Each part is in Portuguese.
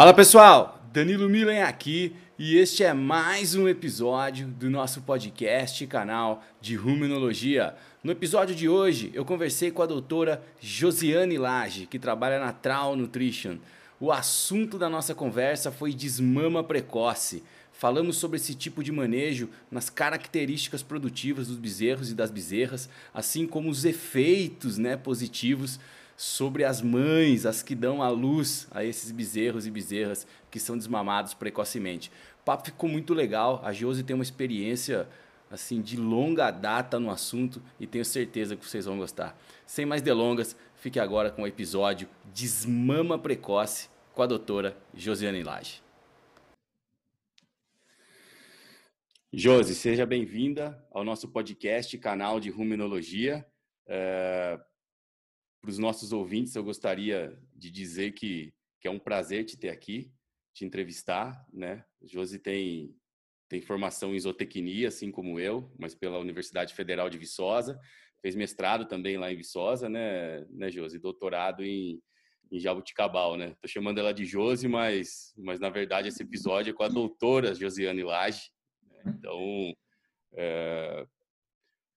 Fala pessoal, Danilo Milen aqui e este é mais um episódio do nosso podcast e canal de Ruminologia. No episódio de hoje eu conversei com a doutora Josiane Lage, que trabalha na Trau Nutrition. O assunto da nossa conversa foi desmama precoce. Falamos sobre esse tipo de manejo nas características produtivas dos bezerros e das bezerras, assim como os efeitos né, positivos sobre as mães, as que dão a luz a esses bezerros e bezerras que são desmamados precocemente. O papo ficou muito legal. A Josi tem uma experiência assim de longa data no assunto e tenho certeza que vocês vão gostar. Sem mais delongas, fique agora com o episódio Desmama Precoce com a doutora Josiane Lage. Josi, seja bem-vinda ao nosso podcast, canal de Ruminologia. É para os nossos ouvintes, eu gostaria de dizer que, que é um prazer te ter aqui, te entrevistar, né? Josi tem, tem formação em zootecnia, assim como eu, mas pela Universidade Federal de Viçosa, fez mestrado também lá em Viçosa, né, né Josi? Doutorado em, em Jabuticabal, né? Tô chamando ela de Josi, mas, mas na verdade esse episódio é com a doutora Josiane Lage. Né? Então, é,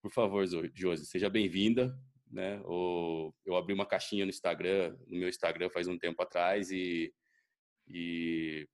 por favor, Josi, seja bem-vinda né? O, eu abri uma caixinha no Instagram, no meu Instagram faz um tempo atrás e, e,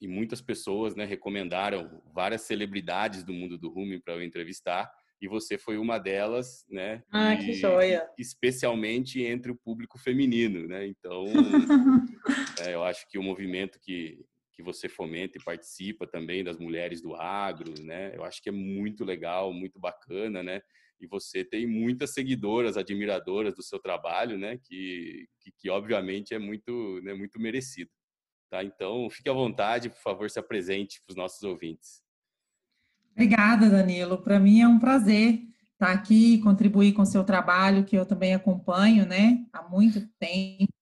e muitas pessoas, né, recomendaram várias celebridades do mundo do rumo para eu entrevistar e você foi uma delas, né? Ah, e, que joia! Especialmente entre o público feminino, né? Então, é, eu acho que o movimento que que você fomenta e participa também das mulheres do agro, né? Eu acho que é muito legal, muito bacana, né? E você tem muitas seguidoras, admiradoras do seu trabalho, né? Que, que, que obviamente é muito, né, muito merecido. Tá? Então, fique à vontade, por favor, se apresente para os nossos ouvintes. Obrigada, Danilo. Para mim é um prazer estar aqui, contribuir com o seu trabalho, que eu também acompanho, né, há muito tempo,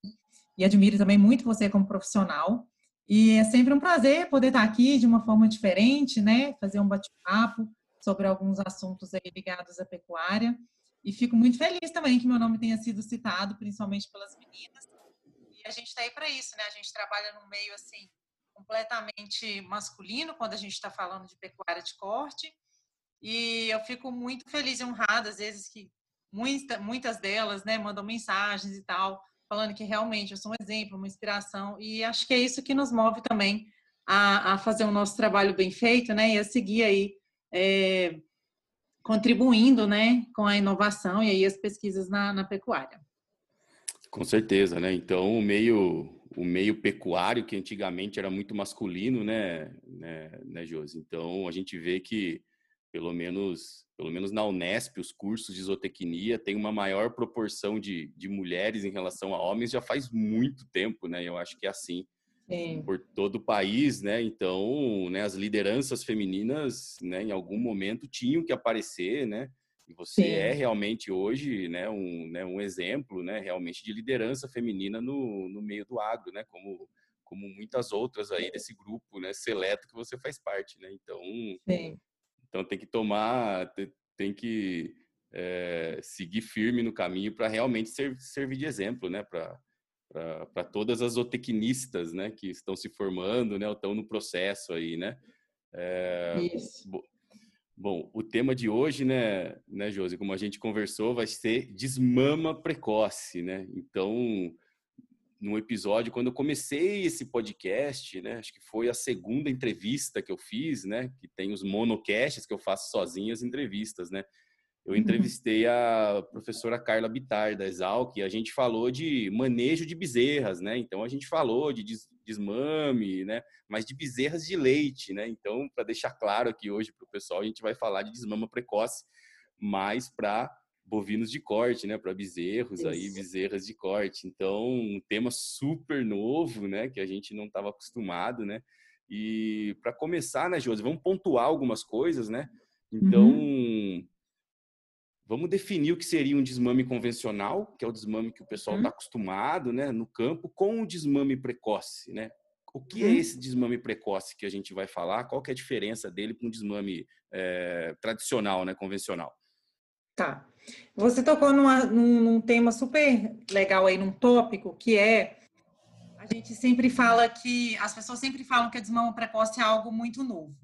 e admiro também muito você como profissional. E é sempre um prazer poder estar aqui de uma forma diferente, né, fazer um bate-papo sobre alguns assuntos aí ligados à pecuária. E fico muito feliz também que meu nome tenha sido citado, principalmente pelas meninas. E a gente está aí para isso, né? A gente trabalha num meio assim completamente masculino quando a gente está falando de pecuária de corte. E eu fico muito feliz e honrada, às vezes, que muita, muitas delas né, mandam mensagens e tal, falando que realmente eu sou um exemplo, uma inspiração. E acho que é isso que nos move também a, a fazer o nosso trabalho bem feito, né? E a seguir aí é, contribuindo né, com a inovação e aí as pesquisas na, na pecuária. Com certeza, né? Então, o meio, o meio pecuário, que antigamente era muito masculino, né, né, né Josi? Então, a gente vê que, pelo menos, pelo menos na Unesp, os cursos de zootecnia têm uma maior proporção de, de mulheres em relação a homens já faz muito tempo, né? Eu acho que é assim. Sim. por todo o país, né? Então, né, as lideranças femininas, né, em algum momento tinham que aparecer, né? E você Sim. é realmente hoje, né, um, né, um exemplo, né, realmente de liderança feminina no, no meio do agro, né? Como como muitas outras aí desse grupo, né, seleto que você faz parte, né? Então, Sim. então tem que tomar, tem que é, seguir firme no caminho para realmente ser, servir de exemplo, né? Para para todas as zootecnistas, né, que estão se formando, né, ou estão no processo aí, né? É, Isso. Bom, o tema de hoje, né, né, Josi, como a gente conversou, vai ser desmama precoce, né? Então, no episódio, quando eu comecei esse podcast, né, acho que foi a segunda entrevista que eu fiz, né, que tem os monocasts que eu faço sozinho as entrevistas, né? Eu entrevistei a professora Carla Bitar, da Exalc, e a gente falou de manejo de bezerras, né? Então, a gente falou de desmame, né? Mas de bezerras de leite, né? Então, para deixar claro aqui hoje para o pessoal, a gente vai falar de desmama precoce, mais para bovinos de corte, né? Para bezerros Isso. aí, bezerras de corte. Então, um tema super novo, né? Que a gente não estava acostumado, né? E para começar, né, Josi, vamos pontuar algumas coisas, né? Então, uhum Vamos definir o que seria um desmame convencional, que é o desmame que o pessoal está uhum. acostumado né, no campo, com o desmame precoce. Né? O que é uhum. esse desmame precoce que a gente vai falar? Qual que é a diferença dele para um desmame é, tradicional, né, convencional? Tá. Você tocou numa, num, num tema super legal aí, num tópico, que é A gente sempre fala que as pessoas sempre falam que a desmama precoce é algo muito novo.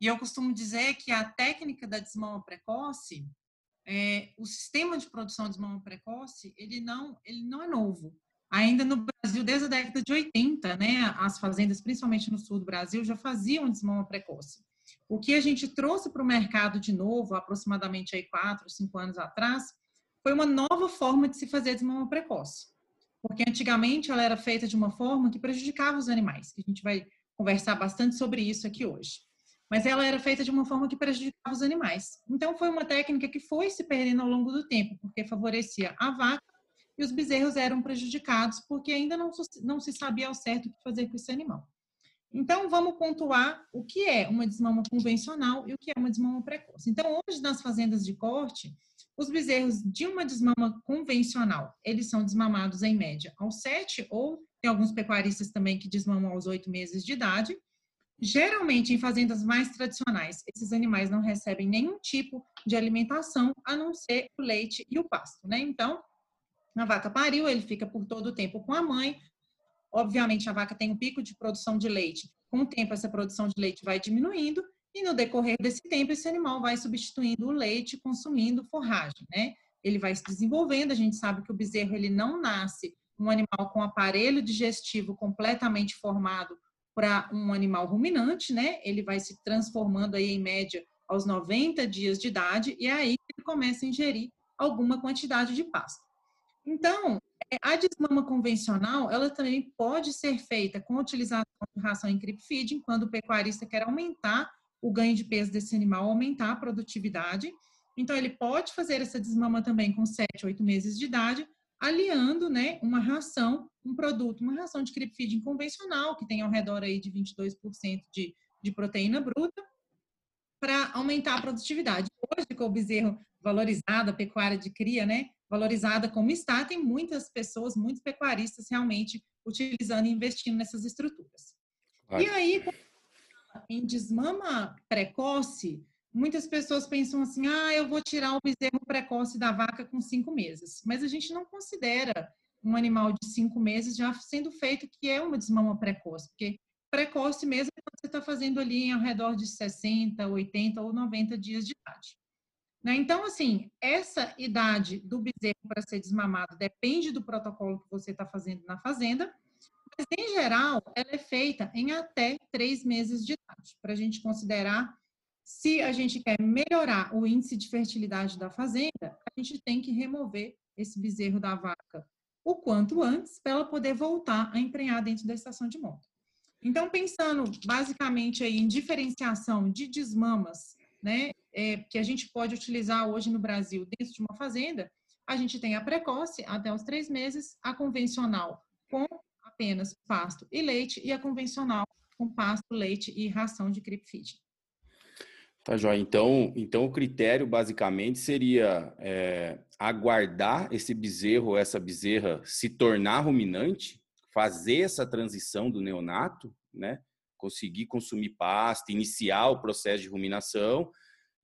E eu costumo dizer que a técnica da desmama precoce, é, o sistema de produção de desmama precoce, ele não, ele não é novo. Ainda no Brasil, desde a década de 80, né, as fazendas, principalmente no sul do Brasil, já faziam desmama precoce. O que a gente trouxe para o mercado de novo, aproximadamente aí quatro, cinco anos atrás, foi uma nova forma de se fazer desmama precoce porque antigamente ela era feita de uma forma que prejudicava os animais, que a gente vai conversar bastante sobre isso aqui hoje. Mas ela era feita de uma forma que prejudicava os animais. Então foi uma técnica que foi se perdendo ao longo do tempo, porque favorecia a vaca e os bezerros eram prejudicados porque ainda não, não se sabia ao certo o que fazer com esse animal. Então, vamos pontuar o que é uma desmama convencional e o que é uma desmama precoce. Então, hoje, nas fazendas de corte, os bezerros de uma desmama convencional, eles são desmamados em média aos sete, ou tem alguns pecuaristas também que desmamam aos oito meses de idade. Geralmente, em fazendas mais tradicionais, esses animais não recebem nenhum tipo de alimentação, a não ser o leite e o pasto, né? Então, a vaca pariu, ele fica por todo o tempo com a mãe, Obviamente, a vaca tem um pico de produção de leite. Com o tempo, essa produção de leite vai diminuindo e no decorrer desse tempo, esse animal vai substituindo o leite, consumindo forragem, né? Ele vai se desenvolvendo. A gente sabe que o bezerro ele não nasce um animal com aparelho digestivo completamente formado para um animal ruminante, né? Ele vai se transformando aí em média aos 90 dias de idade e é aí ele começa a ingerir alguma quantidade de pasto. Então, é, a desmama convencional, ela também pode ser feita com utilização de ração em creep feeding, quando o pecuarista quer aumentar o ganho de peso desse animal, aumentar a produtividade. Então, ele pode fazer essa desmama também com 7, 8 meses de idade, aliando, né, uma ração, um produto, uma ração de creep feeding convencional, que tem ao redor aí de 22% de, de proteína bruta, para aumentar a produtividade. Hoje, com o bezerro valorizado, a pecuária de cria, né, valorizada como está, tem muitas pessoas, muitos pecuaristas realmente utilizando e investindo nessas estruturas. E aí, em desmama precoce, muitas pessoas pensam assim: ah, eu vou tirar o bezerro precoce da vaca com cinco meses. Mas a gente não considera um animal de cinco meses já sendo feito que é uma desmama precoce, porque precoce mesmo é você está fazendo ali ao redor de 60, 80 ou 90 dias de idade. Né? Então, assim, essa idade do bezerro para ser desmamado depende do protocolo que você está fazendo na fazenda, mas, em geral, ela é feita em até três meses de idade, para a gente considerar se a gente quer melhorar o índice de fertilidade da fazenda, a gente tem que remover esse bezerro da vaca o quanto antes, para ela poder voltar a emprenhar dentro da estação de monta. Então, pensando basicamente aí em diferenciação de desmamas, né, é, que a gente pode utilizar hoje no Brasil dentro de uma fazenda, a gente tem a precoce até os três meses, a convencional com apenas pasto e leite e a convencional com pasto, leite e ração de creep feed. Tá, Joia. Então, então o critério basicamente seria é, aguardar esse bezerro, essa bezerra se tornar ruminante, fazer essa transição do neonato, né? Conseguir consumir pasto, iniciar o processo de ruminação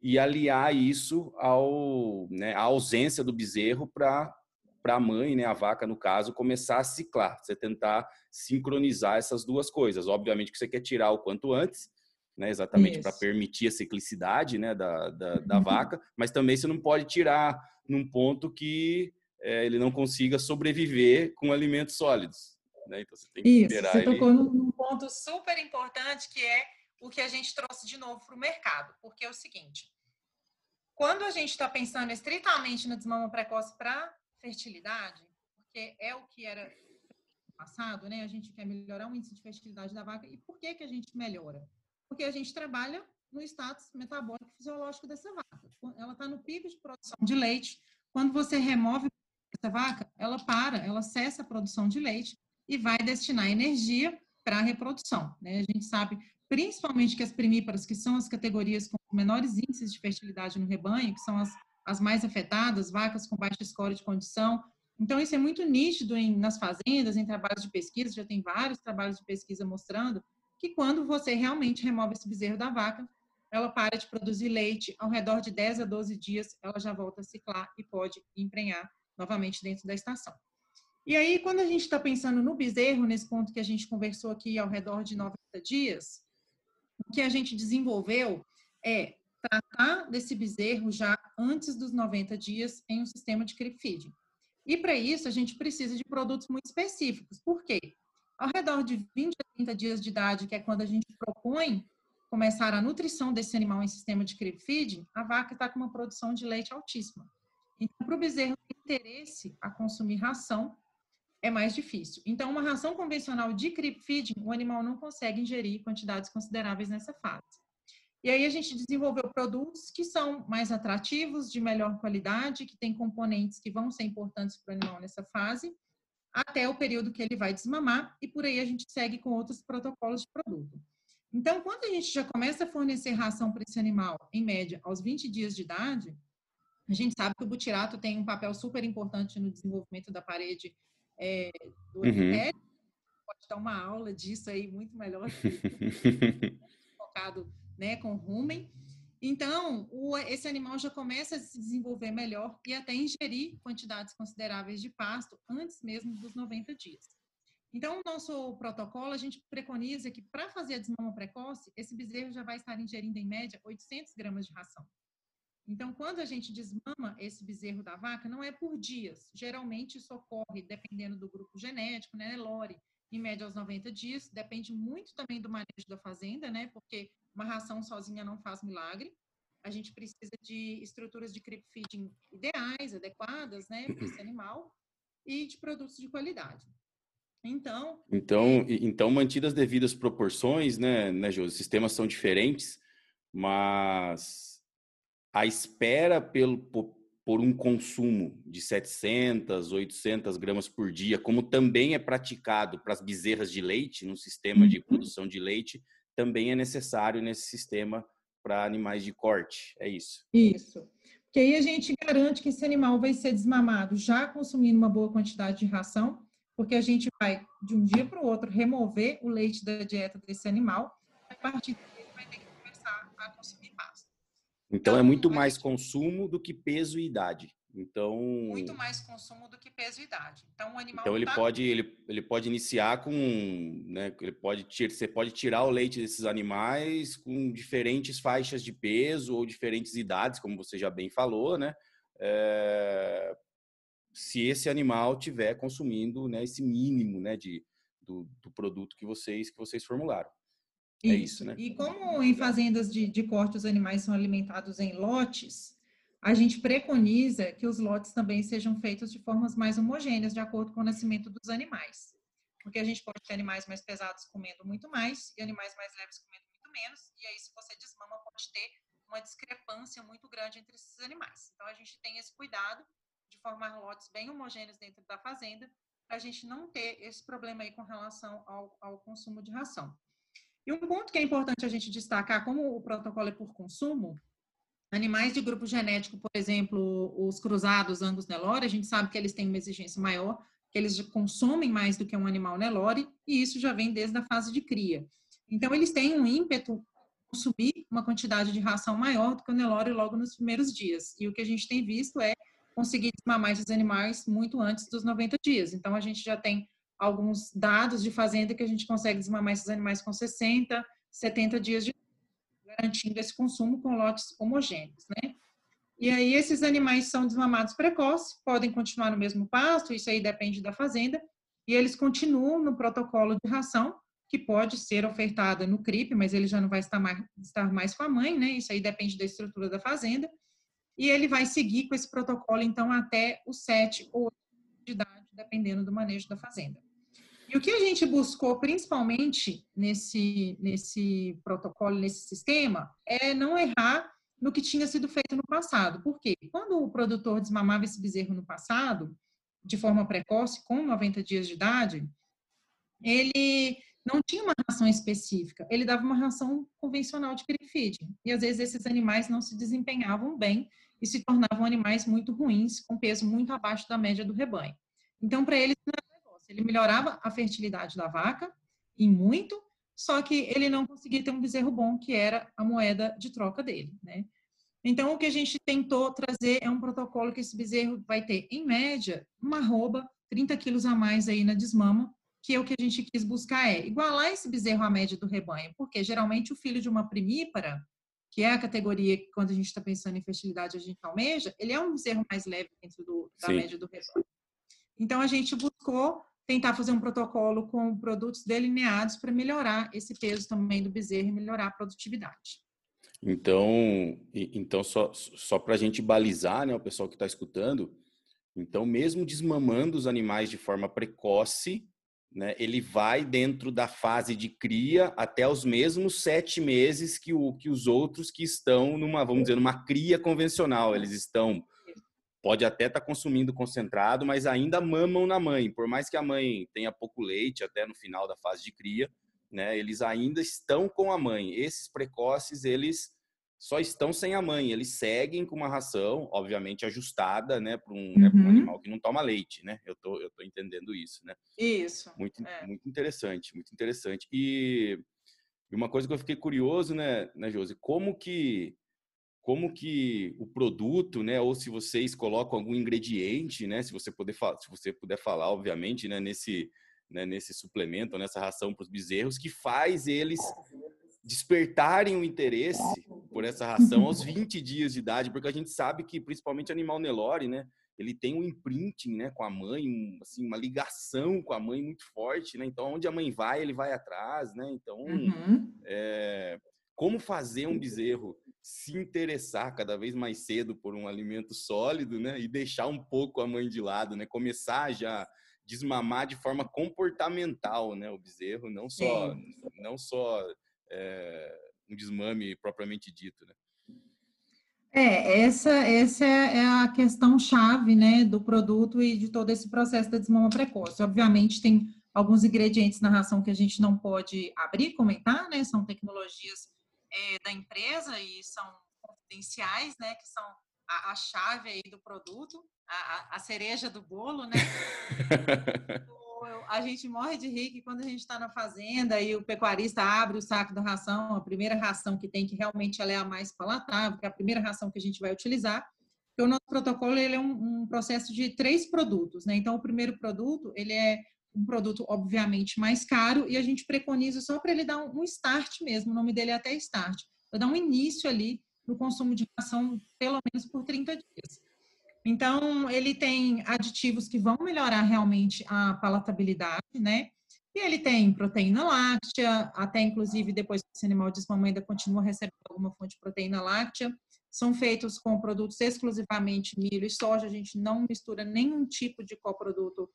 e aliar isso ao, né, à ausência do bezerro para para a mãe, né, a vaca no caso, começar a ciclar. Você tentar sincronizar essas duas coisas. Obviamente que você quer tirar o quanto antes, né, exatamente para permitir a ciclicidade né, da, da, da uhum. vaca, mas também você não pode tirar num ponto que é, ele não consiga sobreviver com alimentos sólidos. Né? Então você tem que Isso, liberar você ele... tocou num ponto super importante que é o que a gente trouxe de novo para o mercado, porque é o seguinte: quando a gente está pensando estritamente no desmama precoce para fertilidade, porque é o que era passado, né? A gente quer melhorar o índice de fertilidade da vaca. E por que que a gente melhora? Porque a gente trabalha no status metabólico fisiológico dessa vaca. Ela está no pico de produção de leite. Quando você remove essa vaca, ela para, ela cessa a produção de leite e vai destinar energia para a reprodução. Né? A gente sabe principalmente que as primíparas, que são as categorias com menores índices de fertilidade no rebanho, que são as, as mais afetadas, vacas com baixa score de condição. Então, isso é muito nítido em, nas fazendas, em trabalhos de pesquisa, já tem vários trabalhos de pesquisa mostrando que quando você realmente remove esse bezerro da vaca, ela para de produzir leite, ao redor de 10 a 12 dias, ela já volta a ciclar e pode emprenhar novamente dentro da estação. E aí, quando a gente está pensando no bezerro, nesse ponto que a gente conversou aqui ao redor de 90 dias, o que a gente desenvolveu é tratar desse bezerro já antes dos 90 dias em um sistema de creep feeding. E para isso, a gente precisa de produtos muito específicos. Por quê? Ao redor de 20 a 30 dias de idade, que é quando a gente propõe começar a nutrição desse animal em sistema de creep feeding, a vaca está com uma produção de leite altíssima. Então, para o bezerro ter interesse a consumir ração, é mais difícil. Então, uma ração convencional de creep feeding, o animal não consegue ingerir quantidades consideráveis nessa fase. E aí a gente desenvolveu produtos que são mais atrativos, de melhor qualidade, que têm componentes que vão ser importantes para o animal nessa fase, até o período que ele vai desmamar, e por aí a gente segue com outros protocolos de produto. Então, quando a gente já começa a fornecer ração para esse animal, em média, aos 20 dias de idade, a gente sabe que o butirato tem um papel super importante no desenvolvimento da parede é, do uhum. Pode dar uma aula disso aí muito melhor. focado né, com rumen. Então, o, esse animal já começa a se desenvolver melhor e até ingerir quantidades consideráveis de pasto antes mesmo dos 90 dias. Então, o nosso protocolo, a gente preconiza que para fazer a desmama precoce, esse bezerro já vai estar ingerindo, em média, 800 gramas de ração. Então, quando a gente desmama esse bezerro da vaca, não é por dias. Geralmente, isso ocorre dependendo do grupo genético, né, Lore? Em média aos 90 dias. Depende muito também do manejo da fazenda, né? Porque uma ração sozinha não faz milagre. A gente precisa de estruturas de creep feeding ideais, adequadas, né, para esse animal e de produtos de qualidade. Então, então, é... então mantidas as devidas proporções, né, né, Jô? Os sistemas são diferentes, mas a espera pelo por, um consumo de 700, 800 gramas por dia, como também é praticado para as bezerras de leite, no sistema de uhum. produção de leite, também é necessário nesse sistema para animais de corte. É isso. Isso. Porque aí a gente garante que esse animal vai ser desmamado já consumindo uma boa quantidade de ração, porque a gente vai, de um dia para o outro, remover o leite da dieta desse animal, a partir Então, é muito mais consumo do que peso e idade. Então muito mais consumo do que peso e idade. Então o animal Então ele tá... pode ele, ele pode iniciar com, né, ele pode você pode tirar o leite desses animais com diferentes faixas de peso ou diferentes idades, como você já bem falou, né? É, se esse animal tiver consumindo, né, esse mínimo, né, de do, do produto que vocês que vocês formularam. Isso. É isso, né? E como em fazendas de, de corte os animais são alimentados em lotes, a gente preconiza que os lotes também sejam feitos de formas mais homogêneas, de acordo com o nascimento dos animais. Porque a gente pode ter animais mais pesados comendo muito mais e animais mais leves comendo muito menos, e aí, se você desmama, pode ter uma discrepância muito grande entre esses animais. Então, a gente tem esse cuidado de formar lotes bem homogêneos dentro da fazenda, para a gente não ter esse problema aí com relação ao, ao consumo de ração. E um ponto que é importante a gente destacar, como o protocolo é por consumo, Animais de grupo genético, por exemplo, os cruzados Angus Nelore, a gente sabe que eles têm uma exigência maior, que eles consomem mais do que um animal Nelore, e isso já vem desde a fase de cria. Então, eles têm um ímpeto consumir uma quantidade de ração maior do que o Nelore logo nos primeiros dias. E o que a gente tem visto é conseguir desmamar esses animais muito antes dos 90 dias. Então, a gente já tem alguns dados de fazenda que a gente consegue desmamar esses animais com 60, 70 dias de garantindo esse consumo com lotes homogêneos, né? E aí esses animais são desmamados precoces, podem continuar no mesmo pasto, isso aí depende da fazenda, e eles continuam no protocolo de ração, que pode ser ofertada no CRIP, mas ele já não vai estar mais, estar mais com a mãe, né? Isso aí depende da estrutura da fazenda. E ele vai seguir com esse protocolo, então, até os 7 ou 8 de idade, dependendo do manejo da fazenda. E o que a gente buscou, principalmente nesse, nesse protocolo, nesse sistema, é não errar no que tinha sido feito no passado. Por quê? Quando o produtor desmamava esse bezerro no passado, de forma precoce, com 90 dias de idade, ele não tinha uma ração específica, ele dava uma ração convencional de feeding. E às vezes esses animais não se desempenhavam bem e se tornavam animais muito ruins, com peso muito abaixo da média do rebanho. Então, para eles, ele melhorava a fertilidade da vaca, em muito, só que ele não conseguia ter um bezerro bom, que era a moeda de troca dele, né? Então, o que a gente tentou trazer é um protocolo que esse bezerro vai ter, em média, uma arroba 30 quilos a mais aí na desmama, que é o que a gente quis buscar é igualar esse bezerro à média do rebanho, porque geralmente o filho de uma primípara, que é a categoria que quando a gente está pensando em fertilidade a gente almeja, ele é um bezerro mais leve dentro do, da Sim. média do rebanho. Então a gente buscou tentar fazer um protocolo com produtos delineados para melhorar esse peso também do bezerro e melhorar a produtividade. Então, então só, só para a gente balizar, né, o pessoal que está escutando, então mesmo desmamando os animais de forma precoce, né, ele vai dentro da fase de cria até os mesmos sete meses que, o, que os outros que estão numa, vamos dizer, numa cria convencional. Eles estão pode até estar tá consumindo concentrado, mas ainda mamam na mãe. Por mais que a mãe tenha pouco leite até no final da fase de cria, né, eles ainda estão com a mãe. Esses precoces, eles só estão sem a mãe. Eles seguem com uma ração, obviamente ajustada, né, para um, uhum. né, um, animal que não toma leite, né? Eu tô, eu tô entendendo isso, né? Isso. Muito, é. muito interessante, muito interessante. E, e uma coisa que eu fiquei curioso, né, né, Josi, como que como que o produto, né, ou se vocês colocam algum ingrediente, né, se você puder se você puder falar, obviamente, né, nesse né, nesse suplemento, nessa ração para os bezerros, que faz eles despertarem o interesse por essa ração aos 20 dias de idade, porque a gente sabe que principalmente animal Nelore, né, ele tem um imprinting, né, com a mãe, um, assim, uma ligação com a mãe muito forte, né? Então, onde a mãe vai, ele vai atrás, né? Então, uhum. é, como fazer um bezerro se interessar cada vez mais cedo por um alimento sólido, né? E deixar um pouco a mãe de lado, né? Começar já desmamar de forma comportamental, né? O bezerro, não só, Sim. não só é, um desmame propriamente dito, né? É, essa, essa é a questão chave, né, do produto e de todo esse processo da desmama precoce. Obviamente, tem alguns ingredientes na ração que a gente não pode abrir, comentar, né, são tecnologias é, da empresa e são confidenciais, né? Que são a, a chave aí do produto, a, a, cereja do bolo, né? a gente morre de rir que quando a gente está na fazenda e o pecuarista abre o saco da ração, a primeira ração que tem, que realmente ela é a mais palatável, que é a primeira ração que a gente vai utilizar, porque o nosso protocolo ele é um, um processo de três produtos, né? Então, o primeiro produto, ele é um produto obviamente mais caro e a gente preconiza só para ele dar um start mesmo, o nome dele é até start, para dar um início ali no consumo de ração pelo menos por 30 dias. Então, ele tem aditivos que vão melhorar realmente a palatabilidade, né? E ele tem proteína láctea, até inclusive depois que esse animal desmama ainda continua recebendo alguma fonte de proteína láctea. São feitos com produtos exclusivamente milho e soja, a gente não mistura nenhum tipo de coproduto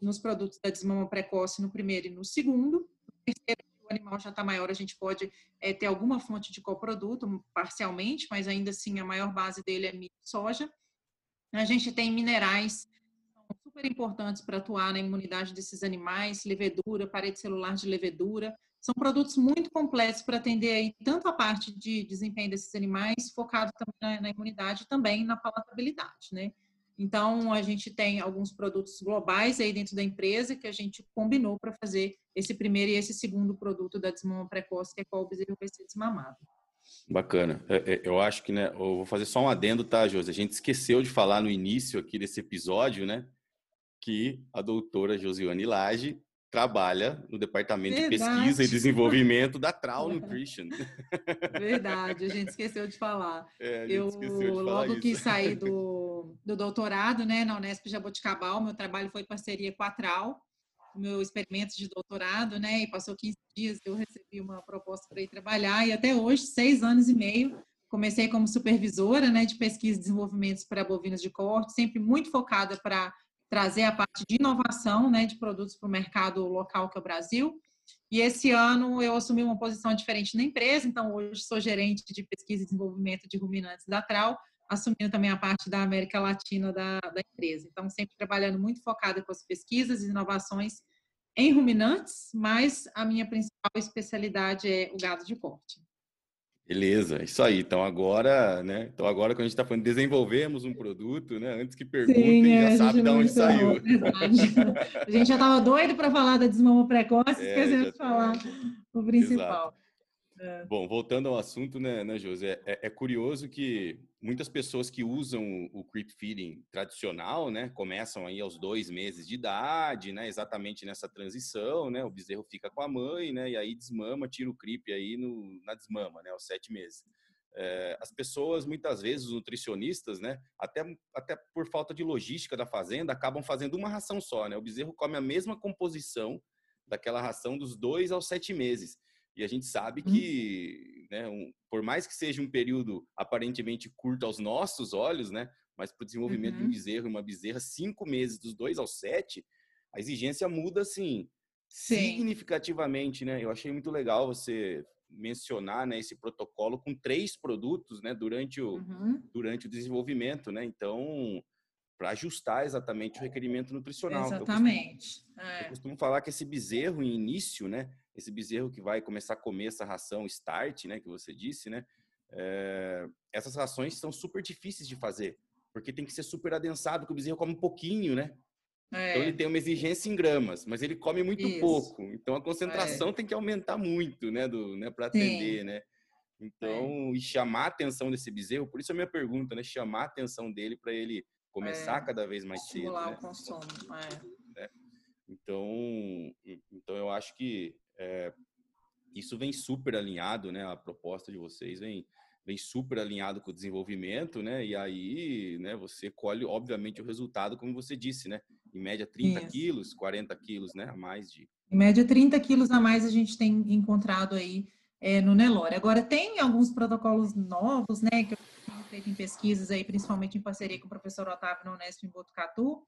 nos produtos da desmama precoce no primeiro e no segundo. No terceiro, o animal já está maior, a gente pode é, ter alguma fonte de coproduto, parcialmente, mas ainda assim a maior base dele é milho e soja. A gente tem minerais super importantes para atuar na imunidade desses animais, levedura, parede celular de levedura. São produtos muito completos para atender aí tanto a parte de desempenho desses animais, focado também na, na imunidade, também na palatabilidade, né? Então, a gente tem alguns produtos globais aí dentro da empresa que a gente combinou para fazer esse primeiro e esse segundo produto da desmama precoce, que é qual o bezerro vai ser desmamado. Bacana. É, é, eu acho que, né, eu vou fazer só um adendo, tá, Josi? A gente esqueceu de falar no início aqui desse episódio, né, que a doutora Josiane Lage trabalha no departamento Verdade. de pesquisa e desenvolvimento da Trau Nutrition. Verdade, a gente esqueceu de falar. É, eu de logo isso. que saí do, do doutorado, né, na Unesp Jaboticabal, meu trabalho foi parceria com a Trau, meu experimento de doutorado, né, e passou 15 dias, eu recebi uma proposta para ir trabalhar, e até hoje, seis anos e meio, comecei como supervisora, né, de pesquisa e desenvolvimento para bovinos de corte, sempre muito focada para trazer a parte de inovação né, de produtos para o mercado local, que é o Brasil. E esse ano eu assumi uma posição diferente na empresa, então hoje sou gerente de pesquisa e desenvolvimento de ruminantes da Trau, assumindo também a parte da América Latina da, da empresa. Então, sempre trabalhando muito focada com as pesquisas e inovações em ruminantes, mas a minha principal especialidade é o gado de corte. Beleza, isso aí. Então agora, né? Então agora quando a gente está falando desenvolvemos um produto, né? Antes que perguntem, Sim, já sabe de onde saiu. a gente já estava doido para falar da desmama precoce, é, esquecemos de falar o principal. É. Bom, voltando ao assunto, né, né José? É, é, curioso que muitas pessoas que usam o creep feeding tradicional, né, começam aí aos dois meses de idade, né, exatamente nessa transição, né, o bezerro fica com a mãe, né, e aí desmama, tira o creep aí no, na desmama, né, aos sete meses. É, as pessoas, muitas vezes, os nutricionistas, né, até, até por falta de logística da fazenda, acabam fazendo uma ração só, né, o bezerro come a mesma composição daquela ração dos dois aos sete meses. E a gente sabe uhum. que, né, um, por mais que seja um período aparentemente curto aos nossos olhos, né, mas para o desenvolvimento uhum. de um uhum. bezerro e uma bezerra, cinco meses, dos dois aos sete, a exigência muda, assim, Sim. significativamente, né? Eu achei muito legal você mencionar né, esse protocolo com três produtos né, durante, o, uhum. durante o desenvolvimento, né? Então, para ajustar exatamente o requerimento nutricional. Exatamente. Eu costumo, é. eu costumo falar que esse bezerro, em início, né? esse bezerro que vai começar a comer essa ração start, né, que você disse, né, é, essas rações são super difíceis de fazer, porque tem que ser super adensado, porque o bezerro come um pouquinho, né? É. Então ele tem uma exigência em gramas, mas ele come muito Isso. pouco. Então a concentração é. tem que aumentar muito, né, do, né, para atender, Sim. né? Então, e chamar a atenção desse bezerro, por isso a minha pergunta, né, chamar a atenção dele para ele começar é. cada vez mais Estimular cedo, né? o consumo. É. Então, então eu acho que é, isso vem super alinhado, né? A proposta de vocês vem, vem super alinhado com o desenvolvimento, né? E aí, né? Você colhe, obviamente, o resultado, como você disse, né? Em média, 30 isso. quilos, 40 quilos, né? A mais de... Em média, 30 quilos a mais a gente tem encontrado aí é, no Nelore. Agora, tem alguns protocolos novos, né? Que feito em pesquisas aí, principalmente em parceria com o professor Otávio na em Botucatu,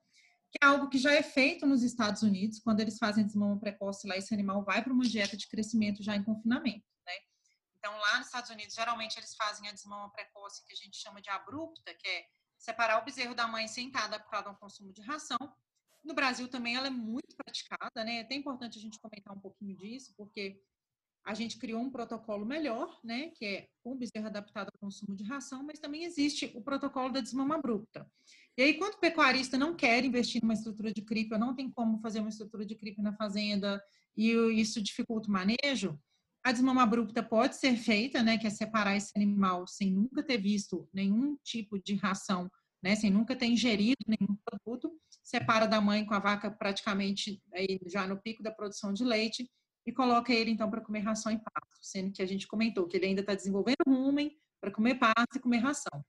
que é algo que já é feito nos Estados Unidos, quando eles fazem desmama precoce lá, esse animal vai para uma dieta de crescimento já em confinamento, né? Então, lá nos Estados Unidos, geralmente eles fazem a desmama precoce, que a gente chama de abrupta, que é separar o bezerro da mãe sem estar adaptado ao consumo de ração. No Brasil também ela é muito praticada, né? É até importante a gente comentar um pouquinho disso, porque a gente criou um protocolo melhor, né, que é o bezerro adaptado ao consumo de ração, mas também existe o protocolo da desmama abrupta. E aí, quando o pecuarista não quer investir numa estrutura de CRIP, não tem como fazer uma estrutura de CRIP na fazenda e isso dificulta o manejo, a desmama abrupta pode ser feita, né, que é separar esse animal sem nunca ter visto nenhum tipo de ração, né, sem nunca ter ingerido nenhum produto, separa da mãe com a vaca praticamente aí já no pico da produção de leite e coloca ele então para comer ração em pasto, sendo que a gente comentou que ele ainda está desenvolvendo rumen para comer pasto e comer ração.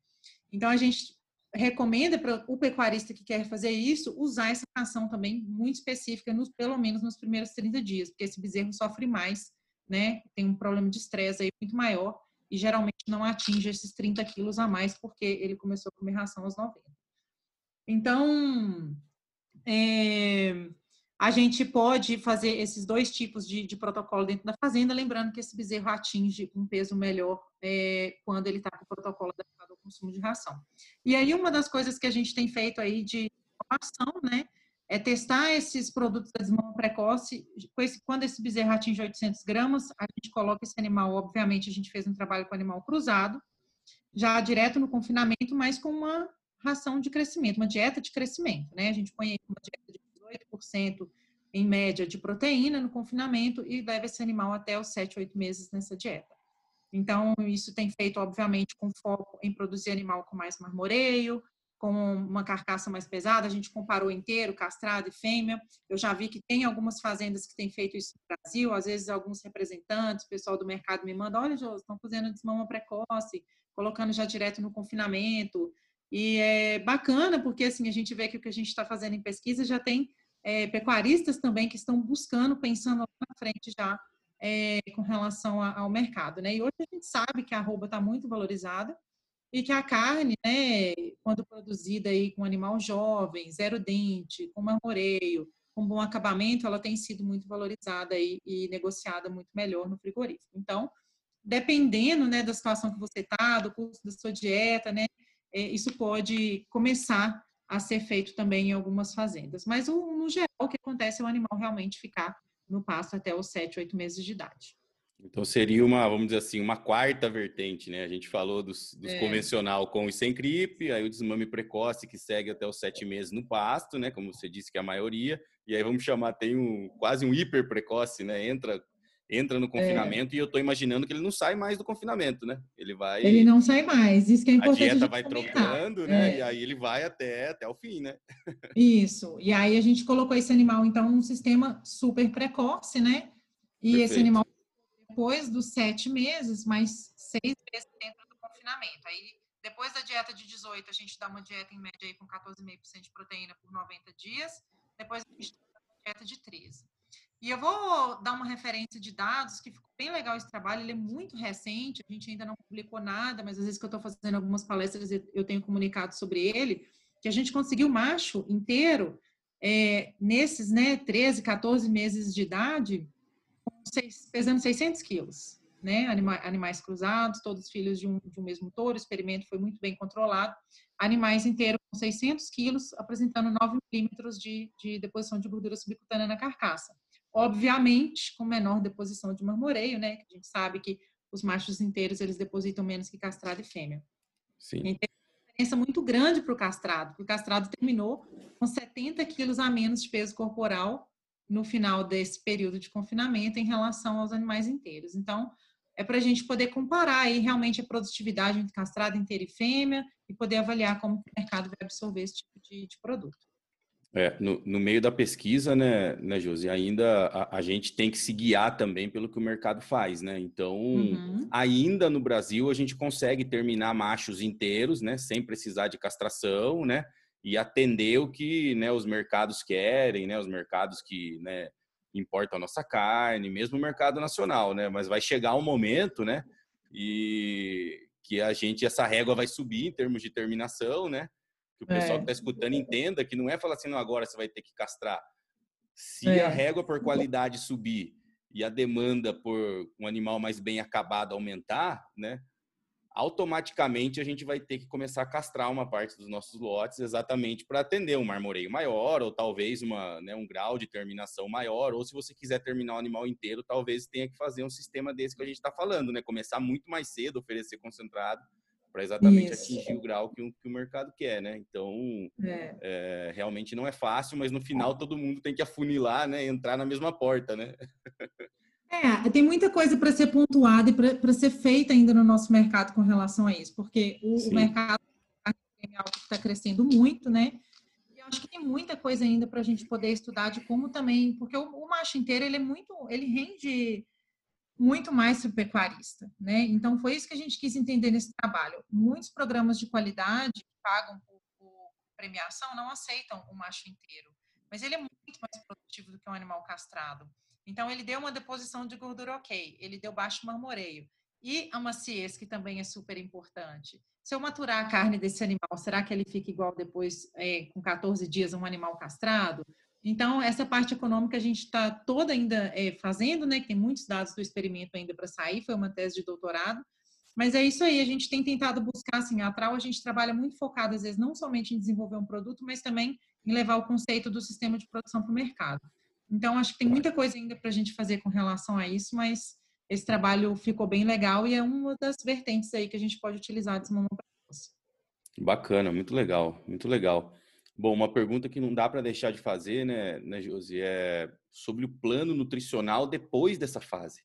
Então a gente recomenda para o pecuarista que quer fazer isso usar essa ração também muito específica, nos, pelo menos nos primeiros 30 dias, porque esse bezerro sofre mais, né? Tem um problema de estresse aí muito maior e geralmente não atinge esses 30 quilos a mais porque ele começou a comer ração aos 90. Então, é, a gente pode fazer esses dois tipos de, de, protocolo dentro da fazenda, lembrando que esse bezerro atinge um peso melhor é, quando ele está com o protocolo adaptado ao consumo de ração. E aí, uma das coisas que a gente tem feito aí de inovação, né, é testar esses produtos da desmama precoce. Esse, quando esse bezerro atinge 800 gramas, a gente coloca esse animal, obviamente, a gente fez um trabalho com animal cruzado, já direto no confinamento, mas com uma ração de crescimento, uma dieta de crescimento, né? A gente põe uma dieta de 18% em média de proteína no confinamento e leva esse animal até os 7, 8 meses nessa dieta. Então, isso tem feito, obviamente, com foco em produzir animal com mais marmoreio, com uma carcaça mais pesada. A gente comparou inteiro, castrado e fêmea. Eu já vi que tem algumas fazendas que têm feito isso no Brasil. Às vezes, alguns representantes, pessoal do mercado me manda: olha, Jô, estão fazendo desmama precoce, colocando já direto no confinamento. E é bacana, porque assim, a gente vê que o que a gente está fazendo em pesquisa já tem é, pecuaristas também que estão buscando, pensando lá na frente já é, com relação a, ao mercado, né? E hoje a gente sabe que a arroba está muito valorizada e que a carne, né, quando produzida aí com animal jovem, zero dente, com marmoreio, com bom acabamento, ela tem sido muito valorizada aí e negociada muito melhor no frigorífico. Então, dependendo, né, da situação que você está, do custo da sua dieta, né, isso pode começar a ser feito também em algumas fazendas. Mas, no geral, o que acontece é o animal realmente ficar no pasto até os 7, 8 meses de idade. Então seria uma, vamos dizer assim, uma quarta vertente, né? A gente falou dos, dos é. convencional com e sem gripe, aí o desmame precoce que segue até os sete meses no pasto, né? Como você disse que é a maioria, e aí vamos chamar, tem um quase um hiper precoce, né? Entra entra no confinamento é. e eu estou imaginando que ele não sai mais do confinamento, né? Ele vai. Ele não sai mais. Isso que é importante. A dieta vai trocando, né? É. E aí ele vai até, até o fim, né? Isso. E aí a gente colocou esse animal, então, num sistema super precoce, né? E Perfeito. esse animal, depois dos sete meses, mais seis meses dentro do confinamento. Aí, depois da dieta de 18, a gente dá uma dieta em média aí com 14,5% de proteína por 90 dias. Depois a gente dá uma dieta de 13. E eu vou dar uma referência de dados, que ficou bem legal esse trabalho, ele é muito recente, a gente ainda não publicou nada, mas às vezes que eu estou fazendo algumas palestras eu tenho comunicado sobre ele, que a gente conseguiu macho inteiro, é, nesses né, 13, 14 meses de idade, seis, pesando 600 quilos, né, Anima, animais cruzados, todos filhos de um, de um mesmo touro, o experimento foi muito bem controlado, animais inteiros com 600 quilos, apresentando 9 milímetros de, de deposição de gordura subcutânea na carcaça obviamente com menor deposição de marmoreio, né? A gente sabe que os machos inteiros eles depositam menos que castrado e fêmea. Sim. Então, tem uma diferença muito grande para o castrado, porque o castrado terminou com 70 quilos a menos de peso corporal no final desse período de confinamento em relação aos animais inteiros. Então, é para a gente poder comparar aí realmente a produtividade entre castrado inteiro e fêmea e poder avaliar como o mercado vai absorver esse tipo de, de produto. É, no, no, meio da pesquisa, né, né Josi, ainda a, a, gente tem que se guiar também pelo que o mercado faz, né? Então, uhum. ainda no Brasil, a gente consegue terminar machos inteiros, né, sem precisar de castração, né, e atender o que né, os mercados querem, né, os mercados que né, importam a nossa carne, mesmo o mercado nacional, né? Mas vai chegar um momento, né, e que a gente, essa régua vai subir em termos de terminação, né? Que o pessoal é. que está escutando entenda que não é falar assim, não, agora você vai ter que castrar. Se é. a régua por qualidade subir e a demanda por um animal mais bem acabado aumentar, né? Automaticamente a gente vai ter que começar a castrar uma parte dos nossos lotes exatamente para atender um marmoreio maior ou talvez uma, né, um grau de terminação maior ou se você quiser terminar o animal inteiro, talvez tenha que fazer um sistema desse que a gente está falando, né? Começar muito mais cedo, oferecer concentrado para exatamente Isso. atingir o grau que o, que o, mercado quer, né? Então, é. É, realmente não é fácil, mas no final todo mundo tem que afunilar, né? Entrar na mesma porta, né? É, tem muita coisa para ser pontuada e para ser feita ainda no nosso mercado com relação a isso, porque o, mercado está crescendo muito, né? E eu acho que tem muita coisa ainda para a gente poder estudar de como também, porque o, o macho inteiro ele é muito, ele rende muito mais para o pecuarista, né? Então foi isso que a gente quis entender nesse trabalho. Muitos programas de qualidade que pagam por, por premiação não aceitam o macho inteiro, mas ele é muito mais produtivo do que um animal castrado. Então ele deu uma deposição de gordura ok, ele deu baixo marmoreio e a maciez que também é super importante. Se eu maturar a carne desse animal, será que ele fica igual depois, é, com 14 dias, um animal castrado? Então, essa parte econômica a gente está toda ainda é, fazendo, né? Tem muitos dados do experimento ainda para sair, foi uma tese de doutorado. Mas é isso aí, a gente tem tentado buscar, assim, a Trau a gente trabalha muito focado, às vezes, não somente em desenvolver um produto, mas também em levar o conceito do sistema de produção para o mercado. Então, acho que tem muita coisa ainda para a gente fazer com relação a isso, mas esse trabalho ficou bem legal e é uma das vertentes aí que a gente pode utilizar desse momento Bacana, muito legal, muito legal. Bom, uma pergunta que não dá para deixar de fazer, né, né, Josi, é sobre o plano nutricional depois dessa fase.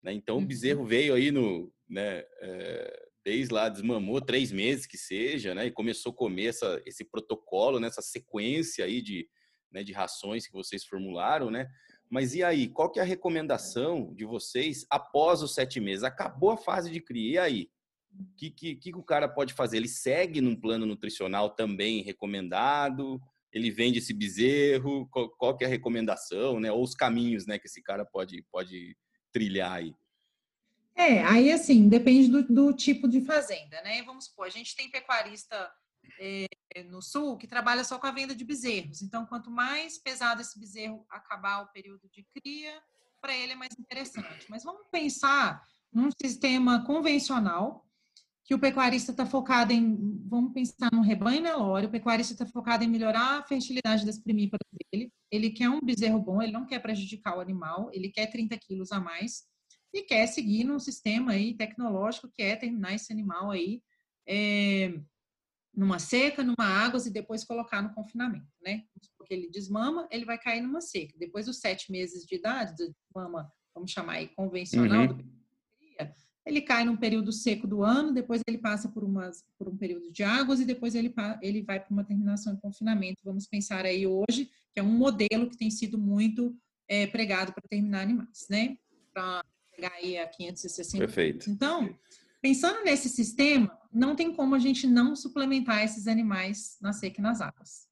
Né? Então, o bezerro uhum. veio aí no, né, é, desde lá, desmamou três meses que seja, né, e começou a comer essa, esse protocolo, nessa né, sequência aí de, né, de rações que vocês formularam, né? Mas e aí, qual que é a recomendação de vocês após os sete meses? Acabou a fase de cria, e aí? O que, que, que o cara pode fazer? Ele segue num plano nutricional também recomendado? Ele vende esse bezerro? Qual, qual que é a recomendação, né? Ou os caminhos, né, que esse cara pode, pode trilhar aí? É, aí assim, depende do, do tipo de fazenda, né? Vamos supor, a gente tem pecuarista é, no sul que trabalha só com a venda de bezerros. Então, quanto mais pesado esse bezerro acabar o período de cria, para ele é mais interessante. Mas vamos pensar num sistema convencional que o pecuarista está focado em, vamos pensar no rebanho Nelore, o pecuarista está focado em melhorar a fertilidade das primíparas dele, ele quer um bezerro bom, ele não quer prejudicar o animal, ele quer 30 quilos a mais e quer seguir num sistema aí tecnológico que é terminar esse animal aí é, numa seca, numa água e depois colocar no confinamento, né? Porque ele desmama, ele vai cair numa seca. Depois dos sete meses de idade, desmama vamos chamar aí convencional, uhum. Ele cai num período seco do ano, depois ele passa por, umas, por um período de águas e depois ele, ele vai para uma terminação em confinamento. Vamos pensar aí hoje, que é um modelo que tem sido muito é, pregado para terminar animais, né? Para pegar aí a 560. Perfeito. Então, pensando nesse sistema, não tem como a gente não suplementar esses animais na seca e nas águas,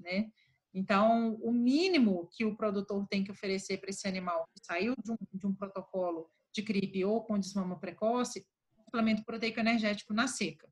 né? Então, o mínimo que o produtor tem que oferecer para esse animal que saiu de um, de um protocolo de gripe ou com desmama precoce, suplemento proteico energético na seca.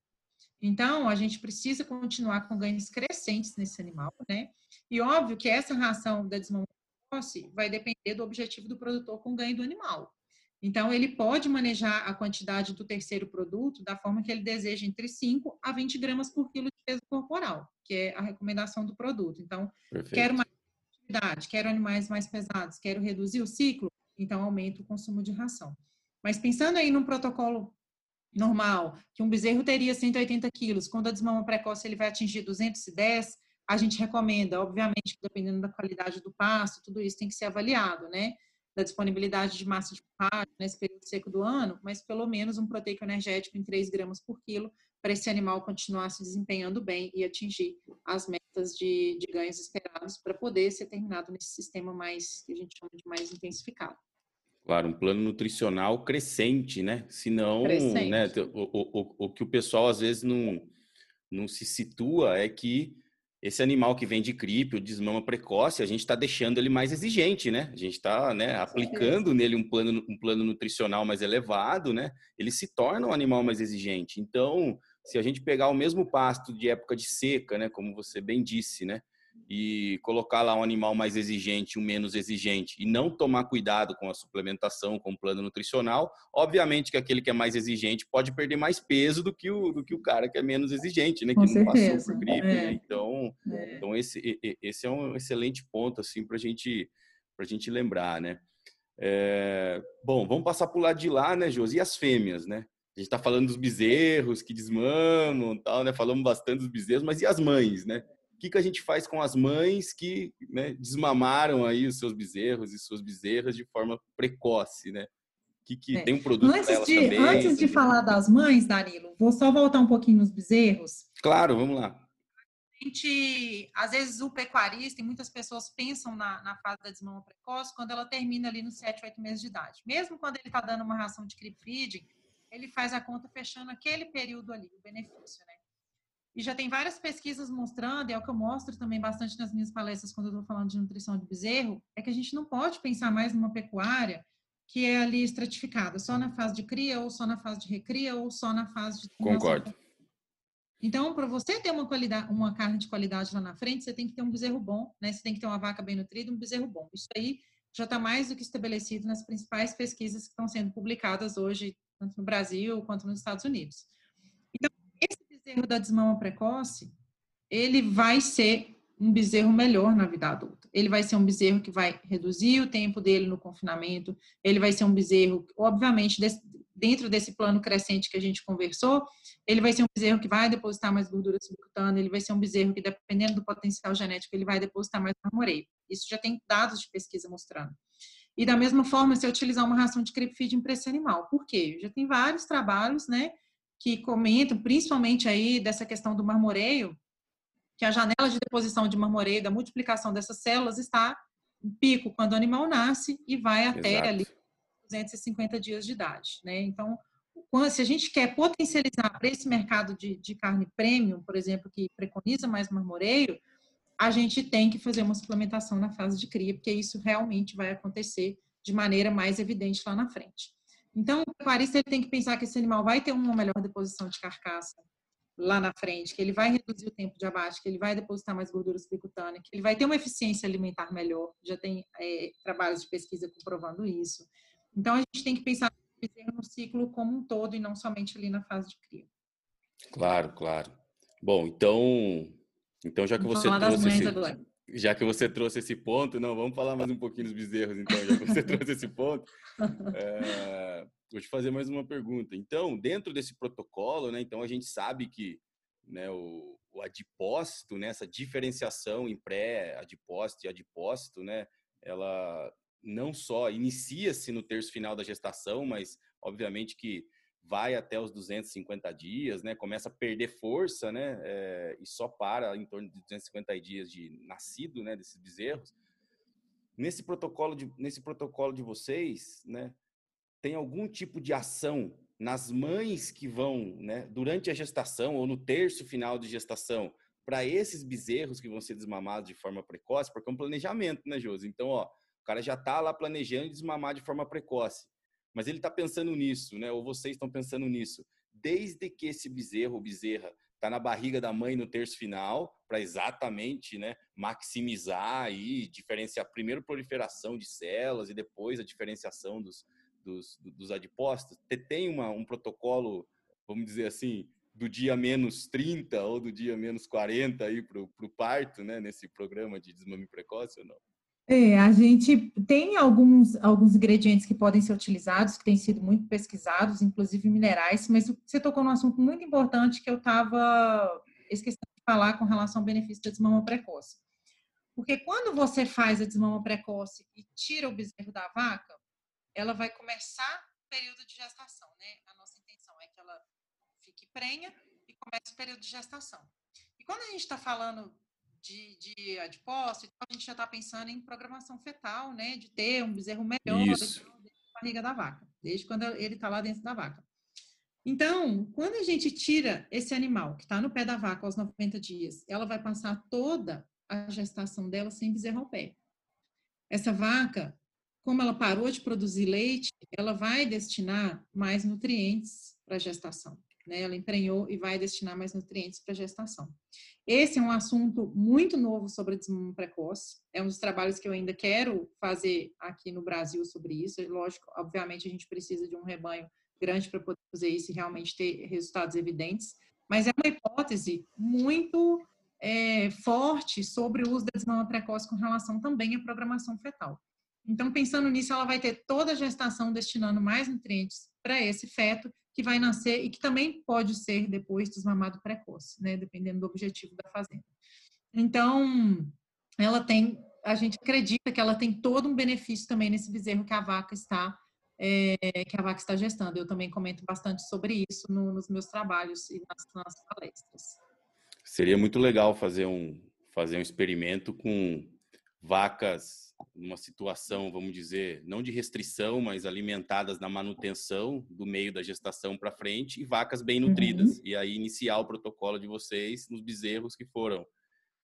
Então, a gente precisa continuar com ganhos crescentes nesse animal, né? E óbvio que essa ração da desmama precoce vai depender do objetivo do produtor com o ganho do animal. Então, ele pode manejar a quantidade do terceiro produto da forma que ele deseja, entre 5 a 20 gramas por quilo de peso corporal, que é a recomendação do produto. Então, Perfeito. quero mais atividade, quero animais mais pesados, quero reduzir o ciclo, então aumenta o consumo de ração. Mas pensando aí num protocolo normal, que um bezerro teria 180 quilos, quando a desmama precoce ele vai atingir 210, a gente recomenda, obviamente, dependendo da qualidade do pasto, tudo isso tem que ser avaliado, né? da disponibilidade de massa de forragem nesse período seco do ano, mas pelo menos um proteico energético em 3 gramas por quilo para esse animal continuar se desempenhando bem e atingir as metas de, de ganhos esperados para poder ser terminado nesse sistema mais, que a gente chama de mais intensificado. Claro, um plano nutricional crescente, né? Senão, crescente. né, o, o, o que o pessoal às vezes não, não se situa é que esse animal que vem de gripe ou desmama precoce, a gente está deixando ele mais exigente, né? A gente está né, aplicando nele um plano, um plano nutricional mais elevado, né? Ele se torna um animal mais exigente. Então, se a gente pegar o mesmo pasto de época de seca, né, como você bem disse, né, e colocar lá um animal mais exigente, um menos exigente, e não tomar cuidado com a suplementação, com o plano nutricional, obviamente que aquele que é mais exigente pode perder mais peso do que o, do que o cara que é menos exigente, né? Com que certeza. não passou por gripe. É. Né? Então, é. então esse, esse é um excelente ponto assim para gente, a gente lembrar, né? É, bom, vamos passar para o lado de lá, né, Josi? E as fêmeas, né? A gente está falando dos bezerros que desmamam, tal, né? Falamos bastante dos bezerros, mas e as mães, né? Que, que a gente faz com as mães que né, desmamaram aí os seus bezerros e suas bezerras de forma precoce, né? Que, que é. tem um produto antes de, também, Antes de falar das mães, Danilo, vou só voltar um pouquinho nos bezerros. Claro, vamos lá. A gente, às vezes o pecuarista e muitas pessoas pensam na, na fase da desmama precoce quando ela termina ali nos 7, 8 meses de idade. Mesmo quando ele está dando uma ração de creep feeding, ele faz a conta fechando aquele período ali, o benefício, né? E já tem várias pesquisas mostrando, e é o que eu mostro também bastante nas minhas palestras quando eu estou falando de nutrição de bezerro, é que a gente não pode pensar mais numa pecuária que é ali estratificada, só na fase de cria, ou só na fase de recria, ou só na fase de... Concordo. Então, para você ter uma, uma carne de qualidade lá na frente, você tem que ter um bezerro bom, né? Você tem que ter uma vaca bem nutrida, um bezerro bom. Isso aí já está mais do que estabelecido nas principais pesquisas que estão sendo publicadas hoje, tanto no Brasil quanto nos Estados Unidos bezerro da desmama precoce, ele vai ser um bezerro melhor na vida adulta. Ele vai ser um bezerro que vai reduzir o tempo dele no confinamento, ele vai ser um bezerro, obviamente, dentro desse plano crescente que a gente conversou, ele vai ser um bezerro que vai depositar mais gordura subcutânea, ele vai ser um bezerro que, dependendo do potencial genético, ele vai depositar mais marmoreio. Isso já tem dados de pesquisa mostrando. E da mesma forma, se eu utilizar uma ração de creep feeding para esse animal. Por quê? Já tem vários trabalhos, né, que comentam, principalmente aí dessa questão do marmoreio, que a janela de deposição de marmoreio, da multiplicação dessas células, está em pico quando o animal nasce e vai até Exato. ali 250 dias de idade, né? Então, se a gente quer potencializar para esse mercado de, de carne premium, por exemplo, que preconiza mais marmoreio, a gente tem que fazer uma suplementação na fase de cria, porque isso realmente vai acontecer de maneira mais evidente lá na frente. Então, o pecuarista ele tem que pensar que esse animal vai ter uma melhor deposição de carcaça lá na frente, que ele vai reduzir o tempo de abate, que ele vai depositar mais gordura subcutânea, que ele vai ter uma eficiência alimentar melhor. Já tem é, trabalhos de pesquisa comprovando isso. Então, a gente tem que pensar no ciclo como um todo e não somente ali na fase de cria. Claro, claro. Bom, então, então já que Vamos você trouxe esse, agora já que você trouxe esse ponto, não, vamos falar mais um pouquinho dos bezerros, então, já que você trouxe esse ponto. É, vou te fazer mais uma pergunta. Então, dentro desse protocolo, né, então a gente sabe que né, o, o adipócito, né, essa diferenciação em pré-adipócito e adipócito, né, ela, não só inicia-se no terço final da gestação, mas obviamente que vai até os 250 dias, né? Começa a perder força, né? É, e só para em torno de 250 dias de nascido, né? Desses bezerros. Nesse protocolo de, nesse protocolo de vocês, né? Tem algum tipo de ação nas mães que vão, né? Durante a gestação ou no terço final de gestação, para esses bezerros que vão ser desmamados de forma precoce, porque é um planejamento, né, Josi? Então, ó, o cara já está lá planejando desmamar de forma precoce mas ele está pensando nisso, né? Ou vocês estão pensando nisso, desde que esse bezerro ou bezerra está na barriga da mãe no terço final, para exatamente, né, maximizar e diferenciar primeiro proliferação de células e depois a diferenciação dos, dos, dos adipócitos. Tem uma, um protocolo, vamos dizer assim, do dia menos 30 ou do dia menos 40 aí para o parto, né, nesse programa de desmame precoce ou não? É, a gente tem alguns, alguns ingredientes que podem ser utilizados, que têm sido muito pesquisados, inclusive minerais, mas você tocou num assunto muito importante que eu estava esquecendo de falar com relação ao benefício da desmama precoce. Porque quando você faz a desmama precoce e tira o bezerro da vaca, ela vai começar o período de gestação, né? A nossa intenção é que ela fique prenha e comece o período de gestação. E quando a gente está falando de, de adipócito, então a gente já está pensando em programação fetal, né? De ter um bezerro melhor dentro da barriga da vaca, desde quando ele está lá dentro da vaca. Então, quando a gente tira esse animal que está no pé da vaca aos 90 dias, ela vai passar toda a gestação dela sem bezerro ao pé. Essa vaca, como ela parou de produzir leite, ela vai destinar mais nutrientes para a gestação né? Ela emprenhou e vai destinar mais nutrientes para a gestação. Esse é um assunto muito novo sobre desmame precoce. É um dos trabalhos que eu ainda quero fazer aqui no Brasil sobre isso. Lógico, obviamente a gente precisa de um rebanho grande para poder fazer isso e realmente ter resultados evidentes. Mas é uma hipótese muito é, forte sobre o uso da desmama precoce com relação também à programação fetal. Então, pensando nisso, ela vai ter toda a gestação destinando mais nutrientes para esse feto que vai nascer e que também pode ser depois desmamado precoce, né, dependendo do objetivo da fazenda. Então, ela tem, a gente acredita que ela tem todo um benefício também nesse bezerro que a vaca está é, que a vaca está gestando. Eu também comento bastante sobre isso no, nos meus trabalhos e nas, nas palestras. Seria muito legal fazer um fazer um experimento com vacas numa situação, vamos dizer, não de restrição, mas alimentadas na manutenção do meio da gestação para frente e vacas bem nutridas. Uhum. E aí iniciar o protocolo de vocês nos bezerros que foram,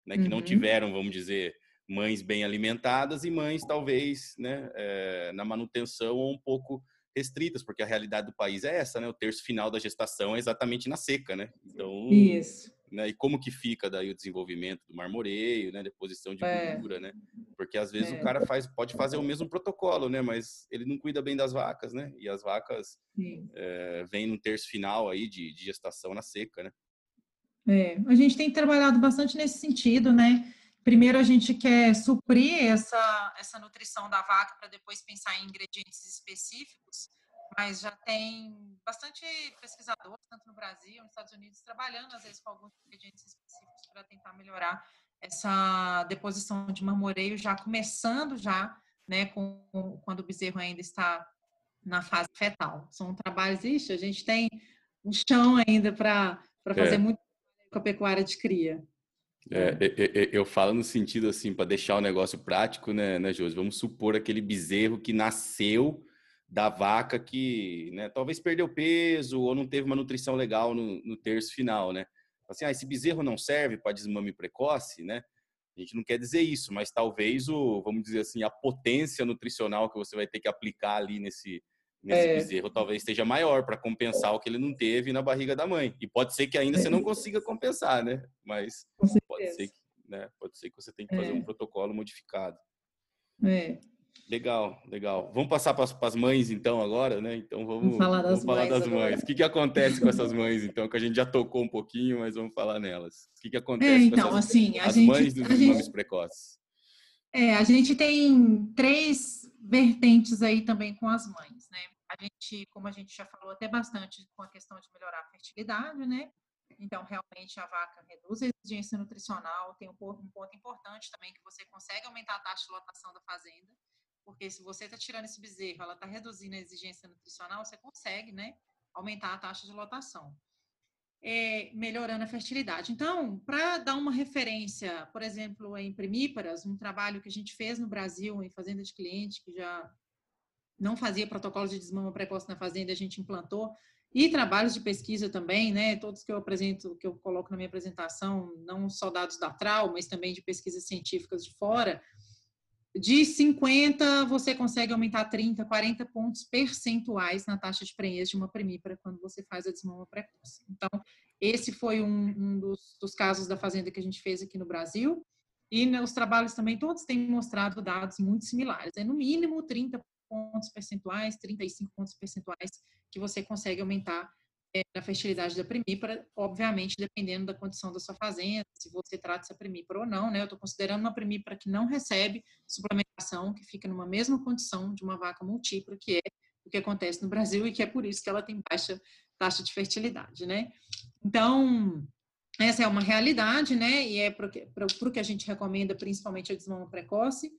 né, que uhum. não tiveram, vamos dizer, mães bem alimentadas e mães talvez, né, é, na manutenção ou um pouco restritas, porque a realidade do país é essa, né? O terço final da gestação é exatamente na seca, né? Então, Isso. Né? E como que fica daí o desenvolvimento do marmoreio, né? Deposição de é. gordura, né? Porque às vezes é. o cara faz, pode fazer o mesmo protocolo, né? Mas ele não cuida bem das vacas, né? E as vacas é, vêm no terço final aí de, de gestação na seca, né? É, a gente tem trabalhado bastante nesse sentido, né? Primeiro a gente quer suprir essa, essa nutrição da vaca para depois pensar em ingredientes específicos mas já tem bastante pesquisadores, tanto no Brasil, nos Estados Unidos, trabalhando às vezes com alguns ingredientes específicos para tentar melhorar essa deposição de marmoreio, já começando já, né, com, quando o bezerro ainda está na fase fetal. São trabalhos, ixi, a gente tem um chão ainda para fazer é. muito com a pecuária de cria. É, eu, eu falo no sentido assim, para deixar o negócio prático, né, né, Josi? Vamos supor aquele bezerro que nasceu da vaca que né, talvez perdeu peso ou não teve uma nutrição legal no, no terço final, né? Assim, ah, esse bezerro não serve para desmame precoce, né? A gente não quer dizer isso, mas talvez o, vamos dizer assim, a potência nutricional que você vai ter que aplicar ali nesse, nesse é. bezerro talvez esteja maior para compensar o que ele não teve na barriga da mãe. E pode ser que ainda você não consiga compensar, né? Mas pode ser que, né? Pode ser que você tenha que fazer é. um protocolo modificado. É. Legal, legal. Vamos passar para as mães então agora, né? Então vamos, vamos falar das, vamos falar mães, das mães. O que, que acontece com essas mães então? Que a gente já tocou um pouquinho, mas vamos falar nelas. O que, que acontece é, então, com essas, assim, as gente, mães dos desmames precoces? É, a gente tem três vertentes aí também com as mães, né? A gente, como a gente já falou até bastante com a questão de melhorar a fertilidade, né? Então, realmente, a vaca reduz a exigência nutricional. Tem um ponto, um ponto importante também que você consegue aumentar a taxa de lotação da fazenda. Porque se você está tirando esse bezerro, ela está reduzindo a exigência nutricional, você consegue, né, aumentar a taxa de lotação. É, melhorando a fertilidade. Então, para dar uma referência, por exemplo, em primíparas, um trabalho que a gente fez no Brasil, em fazenda de cliente, que já não fazia protocolo de desmama precoce na fazenda, a gente implantou, e trabalhos de pesquisa também, né, todos que eu apresento, que eu coloco na minha apresentação, não só dados da TRAL, mas também de pesquisas científicas de fora, de 50 você consegue aumentar 30, 40 pontos percentuais na taxa de prenhez de uma primípara quando você faz a desmama precoce. Então, esse foi um, um dos, dos, casos da fazenda que a gente fez aqui no Brasil, e os trabalhos também todos têm mostrado dados muito similares, é no mínimo 30 pontos percentuais, 35 pontos percentuais que você consegue aumentar na fertilidade da primípara, obviamente dependendo da condição da sua fazenda, se você trata essa primípara ou não, né? Eu estou considerando uma primípara que não recebe suplementação, que fica numa mesma condição de uma vaca multípara, que é o que acontece no Brasil e que é por isso que ela tem baixa taxa de fertilidade, né? Então, essa é uma realidade, né? E é para o que a gente recomenda, principalmente a desmama precoce,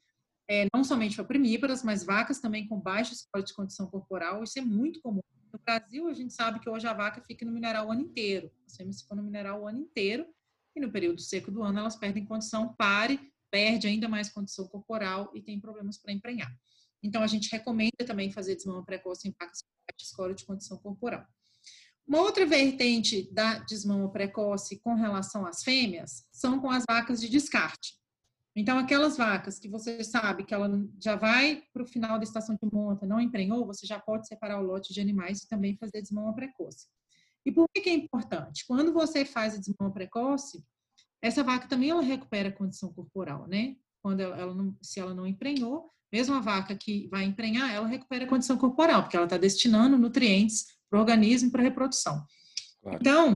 é, não somente para primíparas, mas vacas também com baixa score de condição corporal, isso é muito comum. No Brasil, a gente sabe que hoje a vaca fica no mineral o ano inteiro, as fêmeas ficam no mineral o ano inteiro, e no período seco do ano elas perdem condição, pare, perde ainda mais condição corporal e tem problemas para emprenhar. Então, a gente recomenda também fazer desmama precoce em vacas com score de condição corporal. Uma outra vertente da desmama precoce com relação às fêmeas são com as vacas de descarte. Então, aquelas vacas que você sabe que ela já vai para o final da estação de monta, não emprenhou, você já pode separar o lote de animais e também fazer desmama precoce. E por que, que é importante? Quando você faz a desmama precoce, essa vaca também ela recupera a condição corporal, né? Quando ela, ela não, se ela não emprenhou, mesmo a vaca que vai emprenhar, ela recupera a condição corporal, porque ela está destinando nutrientes para o organismo para reprodução. Claro. Então,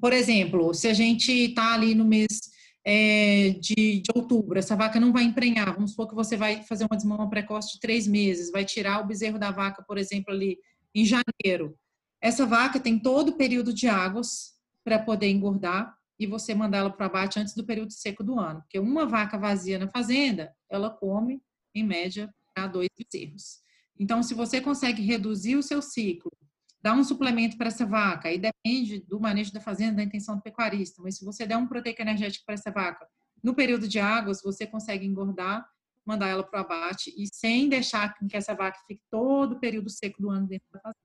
por exemplo, se a gente está ali no mês é, de, de, outubro, essa vaca não vai emprenhar, vamos supor que você vai fazer uma desmama precoce de três meses, vai tirar o bezerro da vaca, por exemplo, ali em janeiro. Essa vaca tem todo o período de águas para poder engordar e você mandar ela para abate antes do período seco do ano, porque uma vaca vazia na fazenda, ela come, em média, para dois bezerros. Então, se você consegue reduzir o seu ciclo dá um suplemento para essa vaca, aí depende do manejo da fazenda, da intenção do pecuarista, mas se você der um proteico energético para essa vaca, no período de águas, você consegue engordar, mandar ela para o abate e sem deixar que essa vaca fique todo o período seco do ano dentro da fazenda.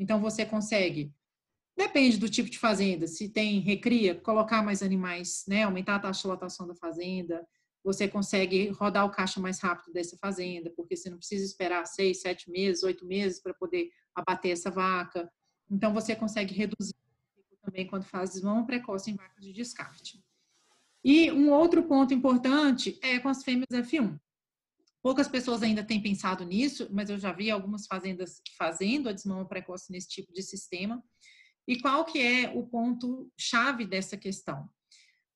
Então, você consegue, depende do tipo de fazenda, se tem recria, colocar mais animais, né, aumentar a taxa de lotação da fazenda, você consegue rodar o caixa mais rápido dessa fazenda, porque você não precisa esperar seis, sete meses, oito meses para poder abater essa vaca. Então, você consegue reduzir também quando faz desmama precoce em vacas de descarte. E um outro ponto importante é com as fêmeas F1. Poucas pessoas ainda têm pensado nisso, mas eu já vi algumas fazendas fazendo a desmama precoce nesse tipo de sistema. E qual que é o ponto chave dessa questão?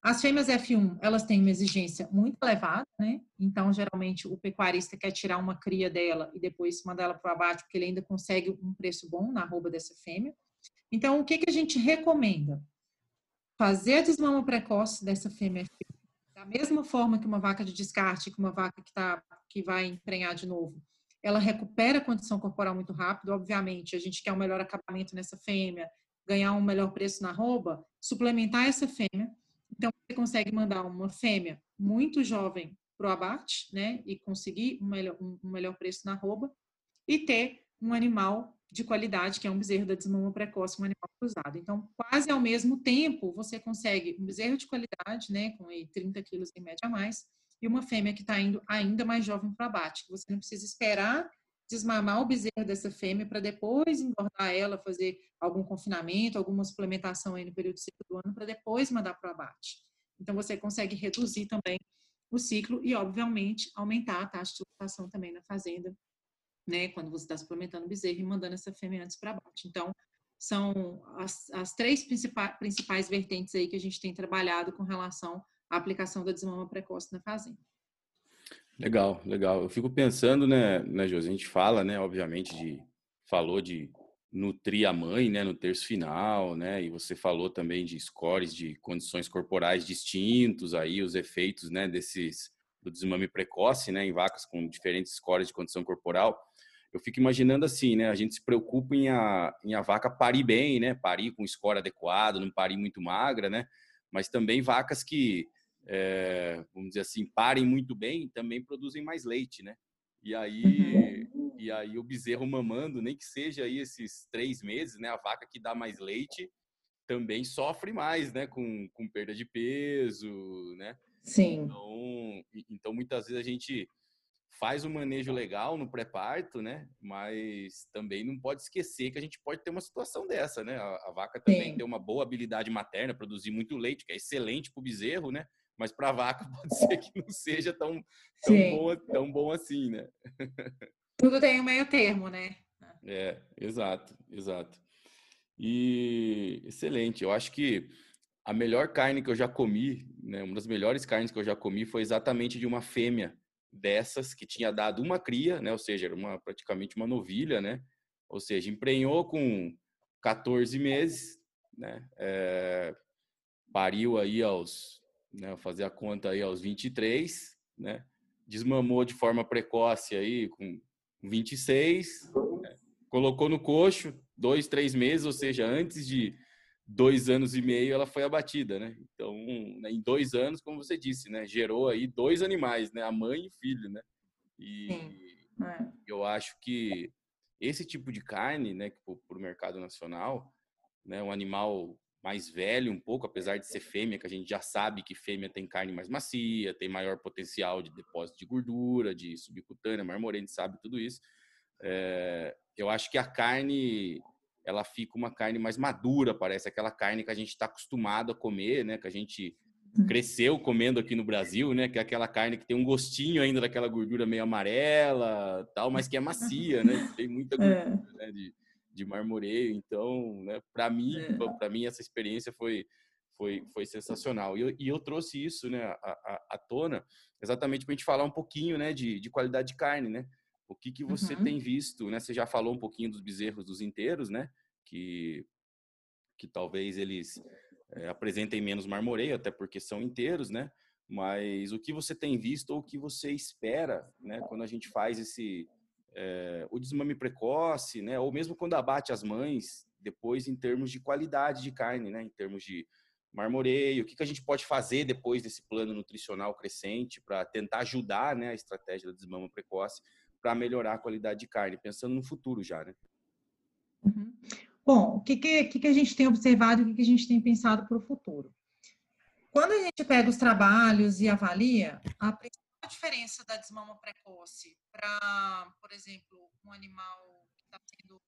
As fêmeas F1, elas têm uma exigência muito elevada, né? Então, geralmente, o pecuarista quer tirar uma cria dela e depois mandar ela para o abate, porque ele ainda consegue um preço bom na arroba dessa fêmea. Então, o que, que a gente recomenda? Fazer a desmama precoce dessa fêmea F1, da mesma forma que uma vaca de descarte, que uma vaca que, tá, que vai emprenhar de novo. Ela recupera a condição corporal muito rápido, obviamente, a gente quer um melhor acabamento nessa fêmea, ganhar um melhor preço na arroba, suplementar essa fêmea, então, você consegue mandar uma fêmea muito jovem para o abate, né, e conseguir um melhor, um, melhor preço na arroba, e ter um animal de qualidade, que é um bezerro da desmama precoce, um animal cruzado. Então, quase ao mesmo tempo, você consegue um bezerro de qualidade, né, com 30 quilos em média a mais, e uma fêmea que está indo ainda mais jovem para abate. Você não precisa esperar desmamar o bezerro dessa fêmea para depois engordar ela, fazer algum confinamento, alguma suplementação aí no período seco do ano, para depois mandar para o abate. Então, você consegue reduzir também o ciclo e, obviamente, aumentar a taxa de lotação também na fazenda, né, quando você está suplementando o bezerro e mandando essa fêmea antes para abate. Então, são as, as três principais, principais vertentes aí que a gente tem trabalhado com relação à aplicação da desmama precoce na fazenda. Legal, legal. Eu fico pensando, né, né, Josi? A gente fala, né, obviamente, de falou de nutrir a mãe, né, no terço final, né? E você falou também de scores de condições corporais distintos, aí os efeitos, né, desses do desmame precoce, né, em vacas com diferentes scores de condição corporal, eu fico imaginando assim, né, a gente se preocupa em a, em a vaca parir bem, né, parir com score adequado, não parir muito magra, né, mas também vacas que, é, vamos dizer assim, parem muito bem, também produzem mais leite, né, e aí, uhum. e aí o bezerro mamando, nem que seja aí esses três meses, né, a vaca que dá mais leite, também sofre mais, né, com, com perda de peso, né, Sim. Então, então, muitas vezes a gente faz um manejo legal no pré-parto, né? Mas também não pode esquecer que a gente pode ter uma situação dessa, né? A, a vaca também Sim. tem uma boa habilidade materna, produzir muito leite, que é excelente para o bezerro, né? Mas para vaca pode ser que não seja tão, tão, bom, tão bom assim, né? Tudo tem um meio termo, né? É, exato, exato. E excelente. Eu acho que a melhor carne que eu já comi, né, uma das melhores carnes que eu já comi foi exatamente de uma fêmea dessas que tinha dado uma cria, né, ou seja, era uma, praticamente uma novilha, né, ou seja, emprenhou com 14 meses, né, é, pariu aí aos, né, fazer a conta aí aos 23, né, desmamou de forma precoce aí com 26, né, colocou no coxo dois, três meses, ou seja, antes de dois anos e meio ela foi abatida, né? Então, né, em dois anos, como você disse, né, gerou aí dois animais, né, a mãe e o filho, né? E é. eu acho que esse tipo de carne, né, para o mercado nacional, né, um animal mais velho um pouco, apesar de ser fêmea, que a gente já sabe que fêmea tem carne mais macia, tem maior potencial de depósito de gordura, de subcutânea, gente sabe tudo isso. É, eu acho que a carne ela fica uma carne mais madura, parece aquela carne que a gente está acostumado a comer, né? Que a gente hum. cresceu comendo aqui no Brasil, né? Que é aquela carne que tem um gostinho ainda daquela gordura meio amarela, tal, mas que é macia, né? Tem muita é. gordura é. né? de, de marmoreio. Então, né? Para mim, é. para mim essa experiência foi foi, foi sensacional. E eu, e eu trouxe isso, né? À, tona, exatamente para a gente falar um pouquinho, né? De, de qualidade de carne, né? O que, que você uhum. tem visto, né? Você já falou um pouquinho dos bezerros dos inteiros, né? Que, que talvez eles é, apresentem menos marmoreio, até porque são inteiros, né? Mas o que você tem visto ou o que você espera, né? Quando a gente faz esse é, o desmame precoce, né? Ou mesmo quando abate as mães, depois em termos de qualidade de carne, né? Em termos de marmoreio, o que, que a gente pode fazer depois desse plano nutricional crescente para tentar ajudar, né? A estratégia da desmama precoce para melhorar a qualidade de carne, pensando no futuro já, né? Uhum. Bom, o que, que, que, a gente tem observado o que, que a gente tem pensado para o futuro? Quando a gente pega os trabalhos e avalia, a diferença da desmama precoce para, por exemplo, um animal que está sendo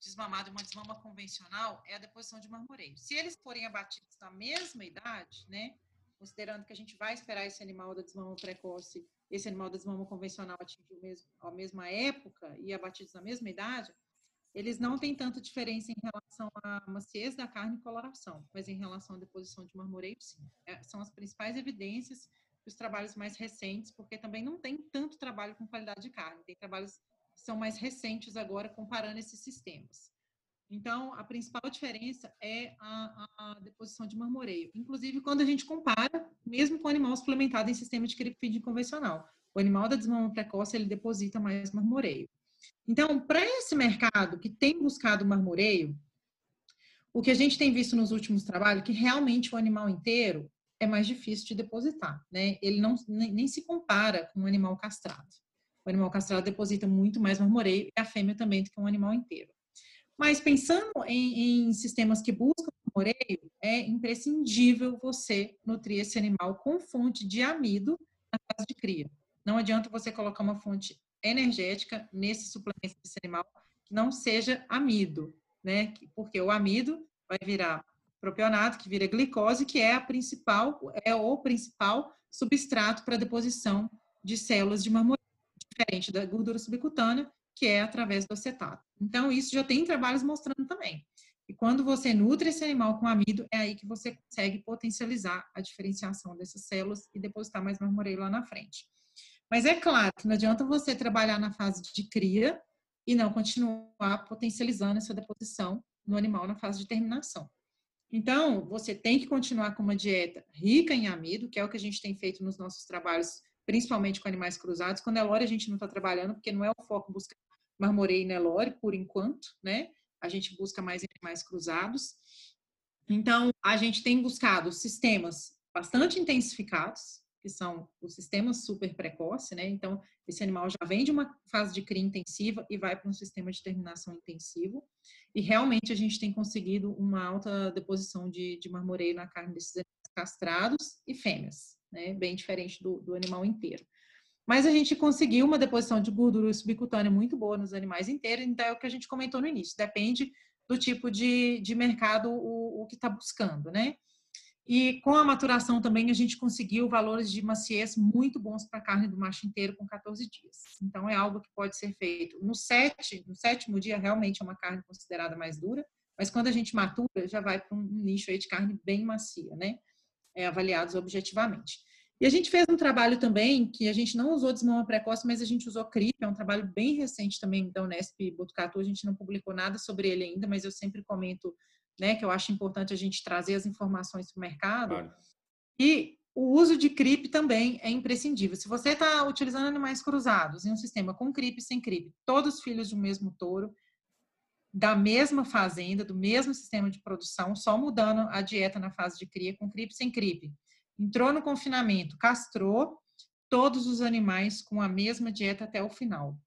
desmamado uma desmama convencional é a deposição de marmoreio. Se eles forem abatidos na mesma idade, né, considerando que a gente vai esperar esse animal da desmama precoce esse animal da desmama convencional atingiu mesmo, a mesma época e abatidos na mesma idade, eles não têm tanta diferença em relação à maciez da carne e coloração, mas em relação à deposição de marmoreio, sim. É, são as principais evidências dos trabalhos mais recentes, porque também não tem tanto trabalho com qualidade de carne, tem trabalhos que são mais recentes agora comparando esses sistemas. Então, a principal diferença é a, a, deposição de marmoreio. Inclusive, quando a gente compara, mesmo com o animal suplementado em sistema de creep feeding convencional. O animal da desmama precoce, ele deposita mais marmoreio. Então, para esse mercado que tem buscado marmoreio, o que a gente tem visto nos últimos trabalhos é que realmente o animal inteiro é mais difícil de depositar, né? Ele não nem, nem se compara com um animal castrado. O animal castrado deposita muito mais marmoreio e a fêmea também do que um animal inteiro. Mas pensando em, em sistemas que buscam moreio, é imprescindível você nutrir esse animal com fonte de amido na fase de cria. Não adianta você colocar uma fonte energética nesse suplemento desse animal que não seja amido, né? Porque o amido vai virar propionato, que vira glicose, que é a principal, é o principal substrato para deposição de células de marmoreio, diferente da gordura subcutânea, que é através do acetato. Então, isso já tem trabalhos mostrando também. E quando você nutre esse animal com amido, é aí que você consegue potencializar a diferenciação dessas células e depositar mais marmoreio lá na frente. Mas é claro que não adianta você trabalhar na fase de cria e não continuar potencializando essa deposição no animal na fase de terminação. Então, você tem que continuar com uma dieta rica em amido, que é o que a gente tem feito nos nossos trabalhos principalmente com animais cruzados. Com Nelore a gente não está trabalhando, porque não é o foco buscar marmoreio e Nelore, por enquanto, né? A gente busca mais animais cruzados. Então, a gente tem buscado sistemas bastante intensificados, que são os sistemas super precoce, né? Então, esse animal já vem de uma fase de cria intensiva e vai para um sistema de terminação intensivo. E realmente a gente tem conseguido uma alta deposição de, de marmoreio na carne desses castrados e fêmeas, né? Bem diferente do, do animal inteiro. Mas a gente conseguiu uma deposição de gordura subcutânea muito boa nos animais inteiros, então é o que a gente comentou no início, depende do tipo de, de mercado o, o que está buscando, né? E com a maturação também a gente conseguiu valores de maciez muito bons para a carne do macho inteiro com 14 dias. Então é algo que pode ser feito. No, sete, no sétimo dia realmente é uma carne considerada mais dura, mas quando a gente matura já vai para um nicho aí de carne bem macia, né? É, avaliados objetivamente. E a gente fez um trabalho também que a gente não usou desmama precoce, mas a gente usou CRIP, é um trabalho bem recente também da Unesp Botucatu, a gente não publicou nada sobre ele ainda, mas eu sempre comento né, que eu acho importante a gente trazer as informações para o mercado. Claro. E o uso de CRIP também é imprescindível. Se você está utilizando animais cruzados em um sistema com CRIP e sem CRIP, todos filhos um mesmo touro, da mesma fazenda, do mesmo sistema de produção, só mudando a dieta na fase de cria com CRIP e sem CRIP. Entrou no confinamento, castrou todos os animais com a mesma dieta até o final.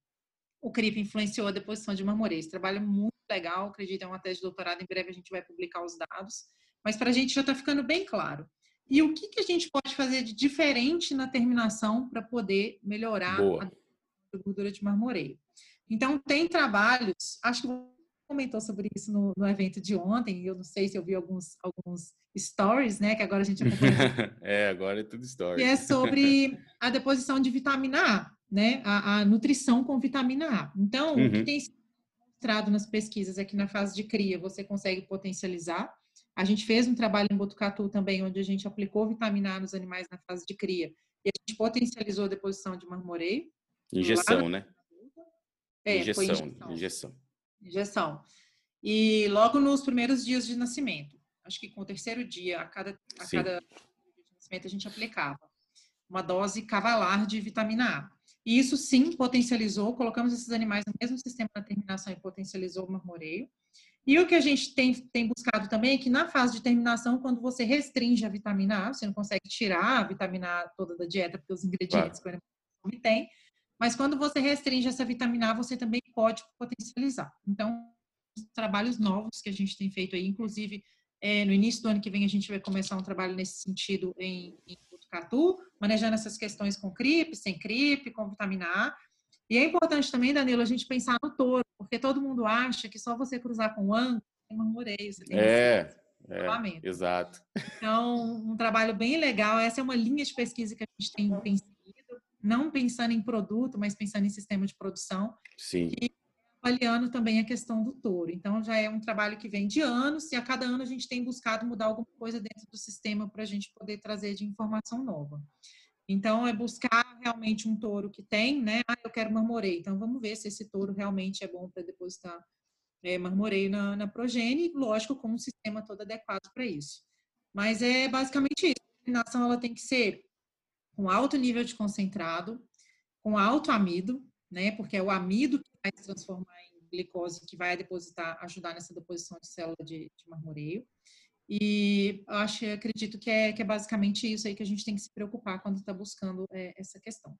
O CRIP influenciou a deposição de marmoreio. trabalho muito legal, acredito, é uma tese de doutorado, em breve a gente vai publicar os dados, mas para a gente já está ficando bem claro. E o que, que a gente pode fazer de diferente na terminação para poder melhorar Boa. a gordura de marmoreio? Então, tem trabalhos, acho que você comentou sobre isso no, no evento de ontem, eu não sei se eu vi alguns, alguns stories, né, que agora a gente acompanha. é, agora é tudo stories. Que é sobre a deposição de vitamina A, né, a, a nutrição com vitamina A. Então, uhum. o que uhum. tem mostrado nas pesquisas é que na fase de cria você consegue potencializar. A gente fez um trabalho em Botucatu também, onde a gente aplicou vitamina A nos animais na fase de cria e a gente potencializou a deposição de marmoreio. Injeção, né? É, injeção, injeção, injeção. Injeção. E logo nos primeiros dias de nascimento, acho que com o terceiro dia, a cada, a cada dia de nascimento, a gente aplicava uma dose cavalar de vitamina A. E isso sim potencializou, colocamos esses animais no mesmo sistema de terminação e potencializou o marmoreio. E o que a gente tem, tem buscado também é que na fase de terminação, quando você restringe a vitamina A, você não consegue tirar a vitamina A toda da dieta, porque os ingredientes claro. que o animal tem, mas quando você restringe essa vitamina A, você também pode potencializar. Então, trabalhos novos que a gente tem feito aí, inclusive é, no início do ano que vem a gente vai começar um trabalho nesse sentido em, em Botucatu, manejando essas questões com CRIP, sem CRIP, com vitamina A. E é importante também, Danilo, a gente pensar no touro, porque todo mundo acha que só você cruzar com o ângulo tem marmoreio, você tem é, é, exato. Então, um trabalho bem legal. Essa é uma linha de pesquisa que a gente tem, tem seguido, não pensando em produto, mas pensando em sistema de produção. Sim. E avaliando também a questão do touro. Então, já é um trabalho que vem de anos e a cada ano a gente tem buscado mudar alguma coisa dentro do sistema para a gente poder trazer de informação nova. Então, é buscar realmente um touro que tem, né? Ah, eu quero marmoreio. Então, vamos ver se esse touro realmente é bom para depositar é, marmoreio na, na progênie, lógico, com um sistema todo adequado para isso. Mas é basicamente isso. A eliminação ela tem que ser com alto nível de concentrado, com alto amido, né? Porque é o amido que vai se transformar em glicose, que vai depositar, ajudar nessa deposição de célula de, de marmoreio. E acho, acredito que é, que é basicamente isso aí que a gente tem que se preocupar quando está buscando é, essa questão.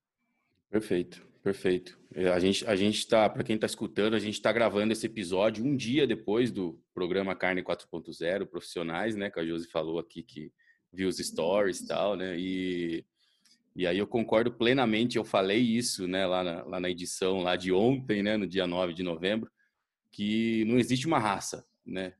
Perfeito, perfeito. É, a gente a gente está, para quem está escutando, a gente está gravando esse episódio um dia depois do programa Carne 4.0 profissionais, né? Que a Josi falou aqui que viu os stories e tal, né? E e aí eu concordo plenamente, eu falei isso, né, lá na, lá na edição lá de ontem, né, no dia 9 de novembro, que não existe uma raça, né?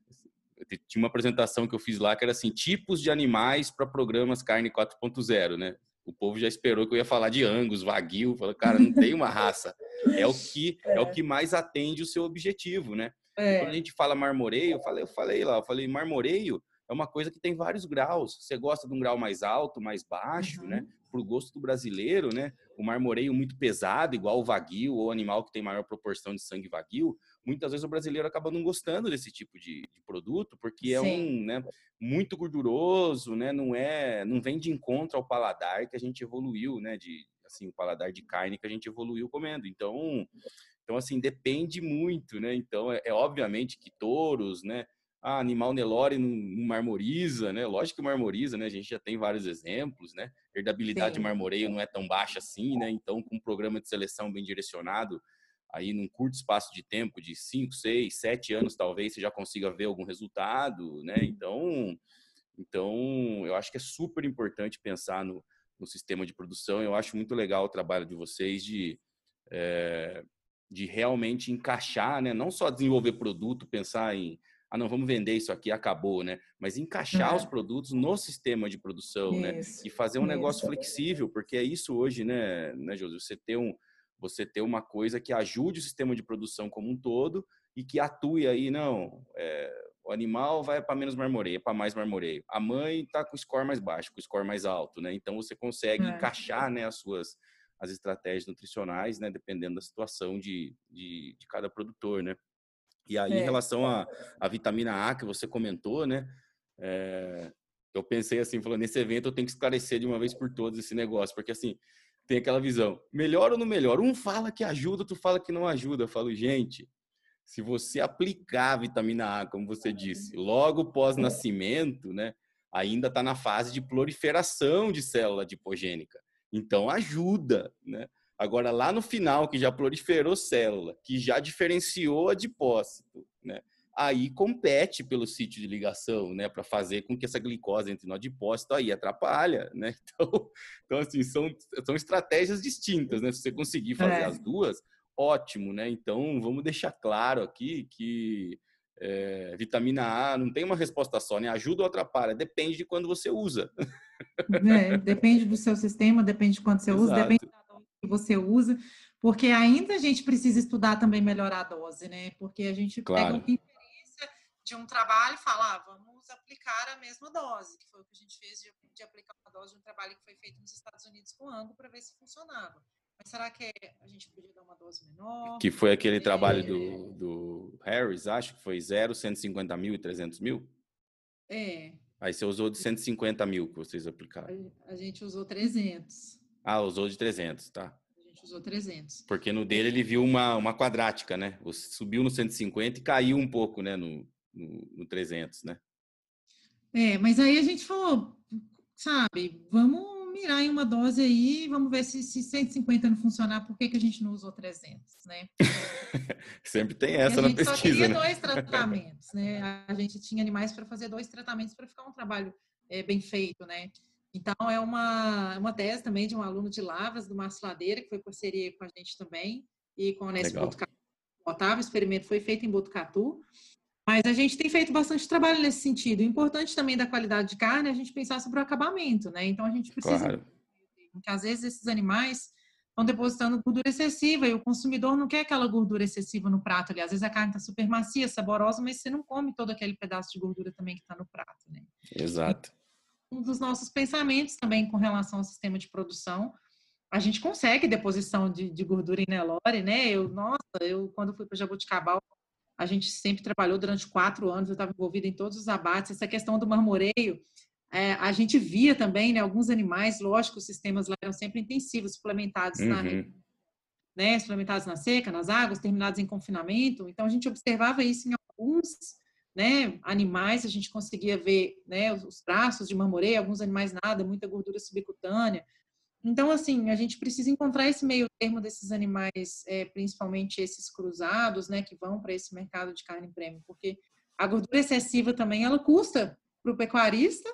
Tinha uma apresentação que eu fiz lá que era assim, tipos de animais para programas carne 4.0, né? O povo já esperou que eu ia falar de Angus, Wagyu, falou, cara, não tem uma raça. É o que é, é o que mais atende o seu objetivo, né? É. Quando a gente fala marmoreio, eu falei, eu falei lá, eu falei marmoreio é uma coisa que tem vários graus. Você gosta de um grau mais alto, mais baixo, uhum. né? Pro gosto do brasileiro, né? O marmoreio muito pesado, igual o vaguio ou animal que tem maior proporção de sangue vaguio, muitas vezes o brasileiro acaba não gostando desse tipo de, de produto, porque é um, né, muito gorduroso, né? Não é, não vem de encontro ao paladar que a gente evoluiu, né? De assim, o paladar de carne que a gente evoluiu comendo. Então, então assim, depende muito, né? Então, é, é obviamente que touros, né? Ah, animal Nelore não, não, marmoriza, né? Lógico que marmoriza, né? A gente já tem vários exemplos, né? Herdabilidade Sim. de marmoreio não é tão baixa assim, né? Então, com um programa de seleção bem direcionado, aí num curto espaço de tempo, de 5, 6, 7 anos, talvez você já consiga ver algum resultado, né? Então, então eu acho que é super importante pensar no, no sistema de produção. Eu acho muito legal o trabalho de vocês de, é, de realmente encaixar, né? Não só desenvolver produto, pensar em ah, não, vamos vender isso aqui, acabou, né? Mas encaixar é. os produtos no sistema de produção, né? isso, né? E fazer um isso. negócio flexível, porque é isso hoje, né, né, José? Você ter um, você ter uma coisa que ajude o sistema de produção como um todo e que atue aí, não, é, o animal vai para menos marmoreio, para mais marmoreio. A mãe está com o score mais baixo, com o score mais alto, né? Então você consegue é. encaixar, né, as suas as estratégias nutricionais, né, dependendo da situação de, de, de cada produtor, né? E aí, é. em relação à, vitamina A que você comentou, né? É, eu pensei assim, falando, nesse evento eu tenho que esclarecer de uma vez por todas esse negócio, porque assim, tem aquela visão, melhor ou não melhor? Um fala que ajuda, tu fala que não ajuda. Eu falo, gente, se você aplicar a vitamina A, como você disse, logo pós-nascimento, né? Ainda está na fase de proliferação de célula adipogênica. Então ajuda, né? Agora, lá no final, que já proliferou célula, que já diferenciou adipócito, né? Aí compete pelo sítio de ligação, né? Para fazer com que essa glicose entre no adipócito aí atrapalha, né? Então, então assim, são, são estratégias distintas, né? Se você conseguir fazer é. as duas, ótimo, né? Então, vamos deixar claro aqui que é, vitamina A não tem uma resposta só, né? Ajuda ou atrapalha? Depende de quando você usa. É, depende do seu sistema, depende de quando você Exato. usa, depende que você usa, porque ainda a gente precisa estudar também melhorar a dose, né? Porque a gente claro. pega uma experiência de um trabalho e fala, ah, vamos aplicar a mesma dose, que foi o que a gente fez de, de aplicar uma dose de um trabalho que foi feito nos Estados Unidos com Ango para ver se funcionava. Mas será que a gente podia dar uma dose menor? Que foi aquele trabalho do, do Harris, acho que foi 0, 150 mil e 300 mil? É. Aí você usou de 150 mil que vocês aplicaram. A gente usou 300. Ah, usou de 300, tá. A gente usou 300. Porque no dele ele viu uma, uma quadrática, né? Subiu no 150 e caiu um pouco, né? No, no, no 300, né? É, mas aí a gente falou, sabe, vamos mirar em uma dose aí, vamos ver se, se 150 não funcionar, por que, que a gente não usou 300, né? Sempre tem essa na pesquisa, A gente só queria né? dois tratamentos, né? A gente tinha animais para fazer dois tratamentos para ficar um trabalho é, bem feito, né? Então, é uma, uma tese também de um aluno de Lavras, do Márcio Ladeira, que foi parceria com a gente também, e com a Unesp Botucatu. Otávio, o experimento foi feito em Botucatu, mas a gente tem feito bastante trabalho nesse sentido. O importante também da qualidade de carne é a gente pensar sobre o acabamento, né? Então, a gente precisa... Claro. Porque, às vezes, esses animais estão depositando gordura excessiva e o consumidor não quer aquela gordura excessiva no prato ali. Às vezes a carne está super macia, saborosa, mas você não come todo aquele pedaço de gordura também que está no prato, né? Exato dos nossos pensamentos também com relação ao sistema de produção. A gente consegue deposição de, de gordura em Nelore, né? Eu, nossa, eu quando fui para Jabuticabal, a gente sempre trabalhou durante quatro anos, eu estava envolvida em todos os abates. Essa questão do marmoreio, é, a gente via também, né? Alguns animais, lógico, os sistemas lá eram sempre intensivos, suplementados uhum. na né, suplementados na seca, nas águas, terminados em confinamento. Então a gente observava isso em alguns né, animais, a gente conseguia ver né, os traços de marmoreio, alguns animais nada, muita gordura subcutânea. Então, assim, a gente precisa encontrar esse meio termo desses animais, é, principalmente esses cruzados, né, que vão para esse mercado de carne premium, porque a gordura excessiva também, ela custa para o pecuarista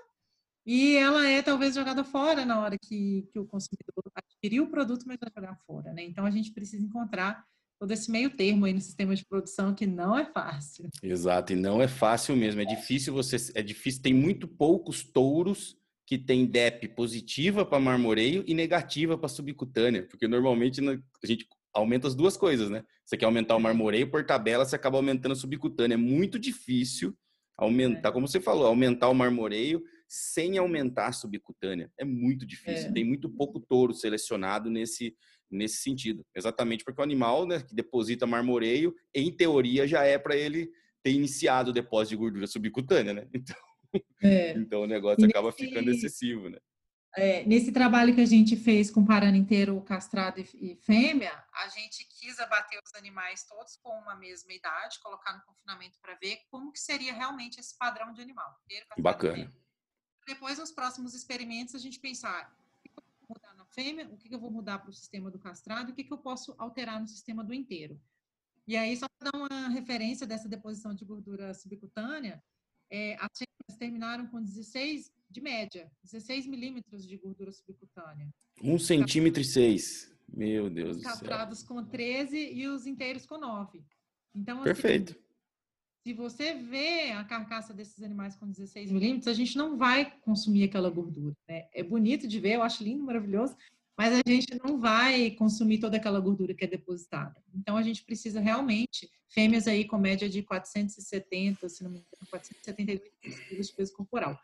e ela é talvez jogada fora na hora que, que o consumidor adquiriu o produto, mas vai jogar fora, né? Então, a gente precisa encontrar todo esse meio termo aí no sistema de produção que não é fácil. Exato, e não é fácil mesmo. É difícil você, é difícil. Tem muito poucos touros que tem DEP positiva para marmoreio e negativa para subcutânea, porque normalmente a gente aumenta as duas coisas, né? Você quer aumentar o marmoreio por tabela, você acaba aumentando a subcutânea. É muito difícil aumentar, é. como você falou, aumentar o marmoreio sem aumentar a subcutânea. É muito difícil. É. Tem muito pouco touro selecionado nesse nesse sentido. Exatamente porque o animal né, que deposita marmoreio, em teoria, já é para ele ter iniciado o depósito de gordura subcutânea, né? Então, é. então o negócio acaba ficando excessivo, né? é, nesse trabalho que a gente fez comparando inteiro castrado e, e fêmea, a gente quis abater os animais todos com uma mesma idade, colocar no confinamento para ver como que seria realmente esse padrão de animal. Inteiro, Bacana. Depois, nos próximos experimentos, a gente pensar o que eu vou mudar na fêmea, o que eu vou mudar para o sistema do castrado, o que eu posso alterar no sistema do inteiro. E aí, só para dar uma referência dessa deposição de gordura subcutânea, é, as fêmeas terminaram com 16 de média, 16 milímetros de gordura subcutânea. Um centímetro e seis. Meu Deus do céu. Castrados com 13 e os inteiros com 9. Então, assim, Perfeito. Se você vê a carcaça desses animais com 16 milímetros, a gente não vai consumir aquela gordura. Né? É bonito de ver, eu acho lindo, maravilhoso, mas a gente não vai consumir toda aquela gordura que é depositada. Então, a gente precisa realmente, fêmeas aí com média de 470, se não me engano, 472 quilos de peso corporal.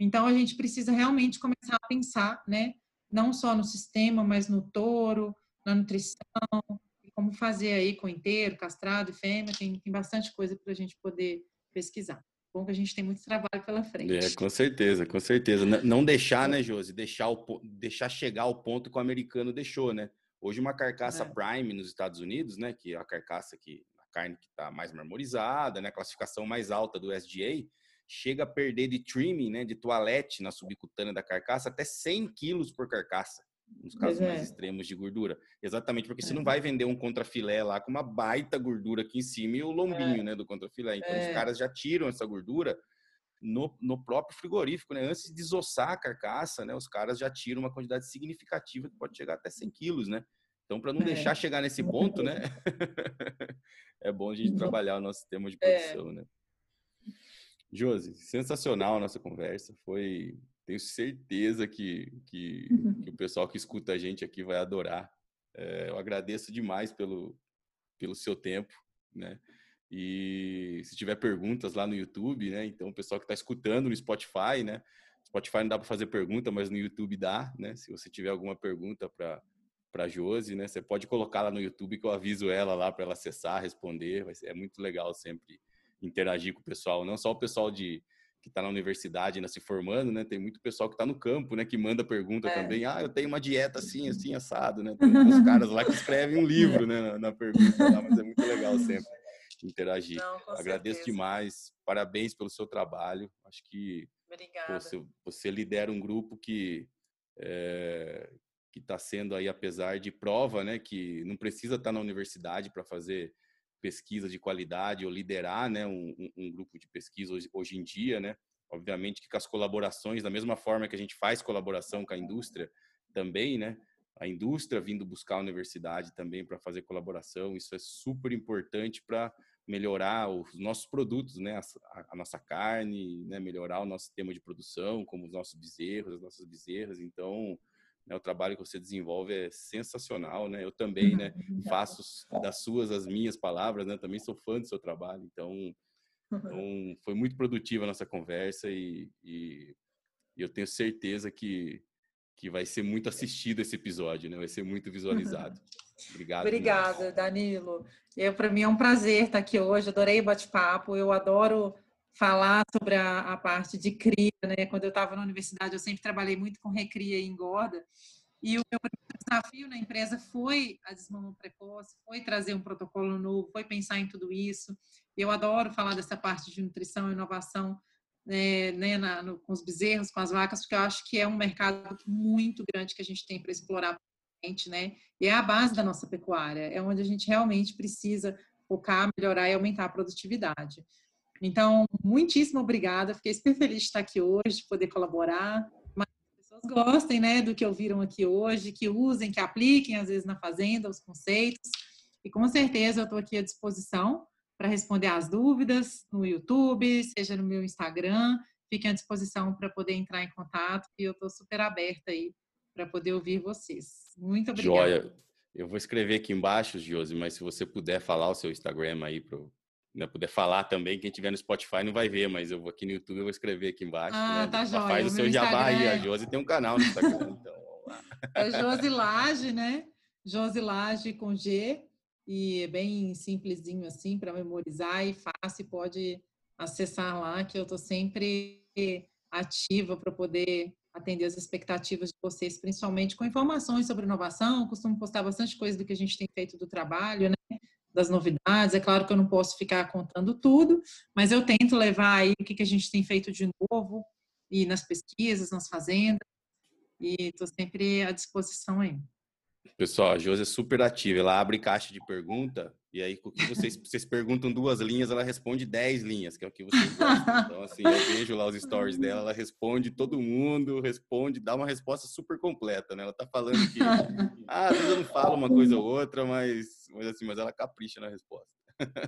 Então, a gente precisa realmente começar a pensar, né? Não só no sistema, mas no touro, na nutrição, como fazer aí com inteiro, castrado e fêmea. Tem, tem bastante coisa para a gente poder pesquisar. Bom que a gente tem muito trabalho pela frente. É, com certeza, com certeza. Não deixar, né, Josi? Deixar, o, deixar chegar ao ponto que o americano deixou, né? Hoje uma carcaça é. prime nos Estados Unidos, né, que é a carcaça que a carne que está mais marmorizada, né, a classificação mais alta do SDA, chega a perder de trimming, né, de toalete na subcutânea da carcaça até 100 quilos por carcaça, nos casos é. mais extremos de gordura. Exatamente, porque é. você não vai vender um contrafilé lá com uma baita gordura aqui em cima e o lombinho, é. né, do contrafilé. Então, os é. caras já tiram essa gordura no, no próprio frigorífico, né? Antes de desossar a carcaça, né, os caras já tiram uma quantidade significativa que pode chegar até 100 quilos, né? Então, para não é. deixar chegar nesse ponto, né? é bom a gente uhum. trabalhar o nosso sistema de produção, né? Josi, sensacional a nossa conversa. Foi, tenho certeza que, que, que, o pessoal que escuta a gente aqui vai adorar. É, eu agradeço demais pelo, pelo seu tempo, né? E se tiver perguntas lá no YouTube, né? Então, o pessoal que está escutando no Spotify, né? Spotify não dá para fazer pergunta, mas no YouTube dá, né? Se você tiver alguma pergunta para para Josi, né? Você pode colocar lá no YouTube que eu aviso ela lá para ela acessar, responder. É muito legal sempre interagir com o pessoal, não só o pessoal de que está na universidade ainda se formando, né? Tem muito pessoal que está no campo, né? Que manda pergunta é. também. Ah, eu tenho uma dieta assim, assim, assado, né? Tem uns caras lá que escrevem um livro, né? Na, na pergunta lá, mas é muito legal sempre interagir. Não, Agradeço certeza. demais. Parabéns pelo seu trabalho. Acho que você, você, lidera um grupo que é, que está sendo aí, apesar de prova, né? Que não precisa estar tá na universidade para fazer pesquisa de qualidade ou liderar né, um, um grupo de pesquisa hoje, hoje, em dia, né? Obviamente que com as colaborações, da mesma forma que a gente faz colaboração com a indústria também, né? A indústria vindo buscar a universidade também para fazer colaboração, isso é super importante para melhorar os nossos produtos, né? A, a, nossa carne, né? Melhorar o nosso sistema de produção, como os nossos bezerros, as nossas bezerras. Então, né, o trabalho que você desenvolve é sensacional, né? Eu também, né, faço das suas as minhas palavras, né? Também sou fã do seu trabalho, então, então foi muito produtiva a nossa conversa e, e, eu tenho certeza que que vai ser muito assistido esse episódio, né? Vai ser muito visualizado. Obrigado. Obrigada, Danilo. Para mim é um prazer estar aqui hoje. Adorei o bate-papo. Eu adoro falar sobre a, a parte de cria, né? Quando eu estava na universidade, eu sempre trabalhei muito com recria e engorda. E o meu desafio na empresa foi a desmama precoce, foi trazer um protocolo novo, foi pensar em tudo isso. Eu adoro falar dessa parte de nutrição e inovação né, né, na, no, com os bezerros, com as vacas, porque eu acho que é um mercado muito grande que a gente tem para explorar, né? E é a base da nossa pecuária, é onde a gente realmente precisa focar, melhorar e aumentar a produtividade. Então, muitíssimo obrigada. Fiquei super feliz de estar aqui hoje, de poder colaborar. Mas as pessoas gostem né, do que ouviram aqui hoje, que usem, que apliquem, às vezes, na fazenda, os conceitos. E com certeza eu estou aqui à disposição para responder as dúvidas no YouTube, seja no meu Instagram. Fiquem à disposição para poder entrar em contato e eu estou super aberta aí para poder ouvir vocês. Muito obrigada. Joia. Eu vou escrever aqui embaixo, Josi, mas se você puder falar o seu Instagram aí para né, puder falar também, quem tiver no Spotify não vai ver, mas eu vou aqui no YouTube, eu vou escrever aqui embaixo. Ah, né? tá jóia. Faz o, seu jabá aí, a Josi tem um canal no Instagram, então É Josi Lage, né? Josi Lage com G, e é bem simplesinho assim para memorizar e fácil, pode acessar lá, que eu tô sempre ativa para poder atender as expectativas de vocês, principalmente com informações sobre inovação. costumo postar bastante coisa do que a gente tem feito do trabalho, né? Das novidades. É claro que eu não posso ficar contando tudo, mas eu tento levar aí o que, que a gente tem feito de novo e nas pesquisas, nas fazendas, e estou sempre à disposição aí. Pessoal, a Josi é super ativa. Ela abre caixa de pergunta e aí, o que vocês, vocês perguntam duas linhas, ela responde dez linhas, que é o que vocês gostam. Então, assim, eu vejo lá os stories dela, ela responde todo mundo, responde, dá uma resposta super completa, né? Ela tá falando que, ah, às vezes eu não falo uma coisa ou outra, mas, mas assim, mas ela capricha na resposta.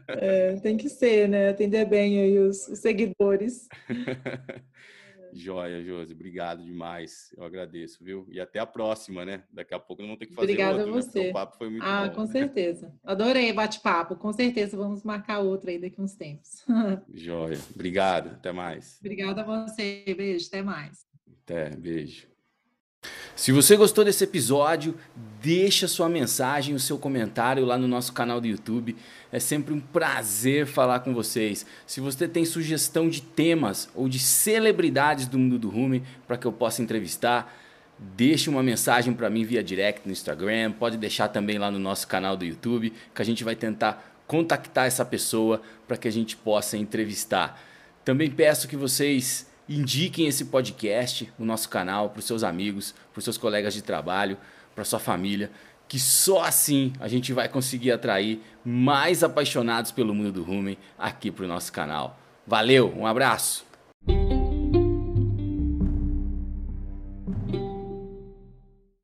É, tem que ser, né? Atender bem aí os, os seguidores. Joia, Josi. Obrigado demais. Eu agradeço, viu? E até a próxima, né? Daqui a pouco não vamos ter que fazer Obrigada outro, a você. Né? o papo foi muito ah, bom. com certeza. Adorei bate-papo. Com certeza vamos marcar outro aí daqui uns tempos. Joia. Obrigado. Até mais. Obrigada a você. Beijo. Até mais. Até. Beijo. Se você gostou desse episódio, deixa sua mensagem, o seu comentário lá no nosso canal do YouTube. É sempre um prazer falar com vocês. Se você tem sugestão de temas ou de celebridades do mundo do rumo para que eu possa entrevistar, deixe uma mensagem para mim via direct no Instagram, pode deixar também lá no nosso canal do YouTube, que a gente vai tentar contactar essa pessoa para que a gente possa entrevistar. Também peço que vocês indiquem esse podcast, o nosso canal, para os seus amigos, para os seus colegas de trabalho, para sua família, que só assim a gente vai conseguir atrair mais apaixonados pelo mundo do rumen aqui para o nosso canal. Valeu, um abraço!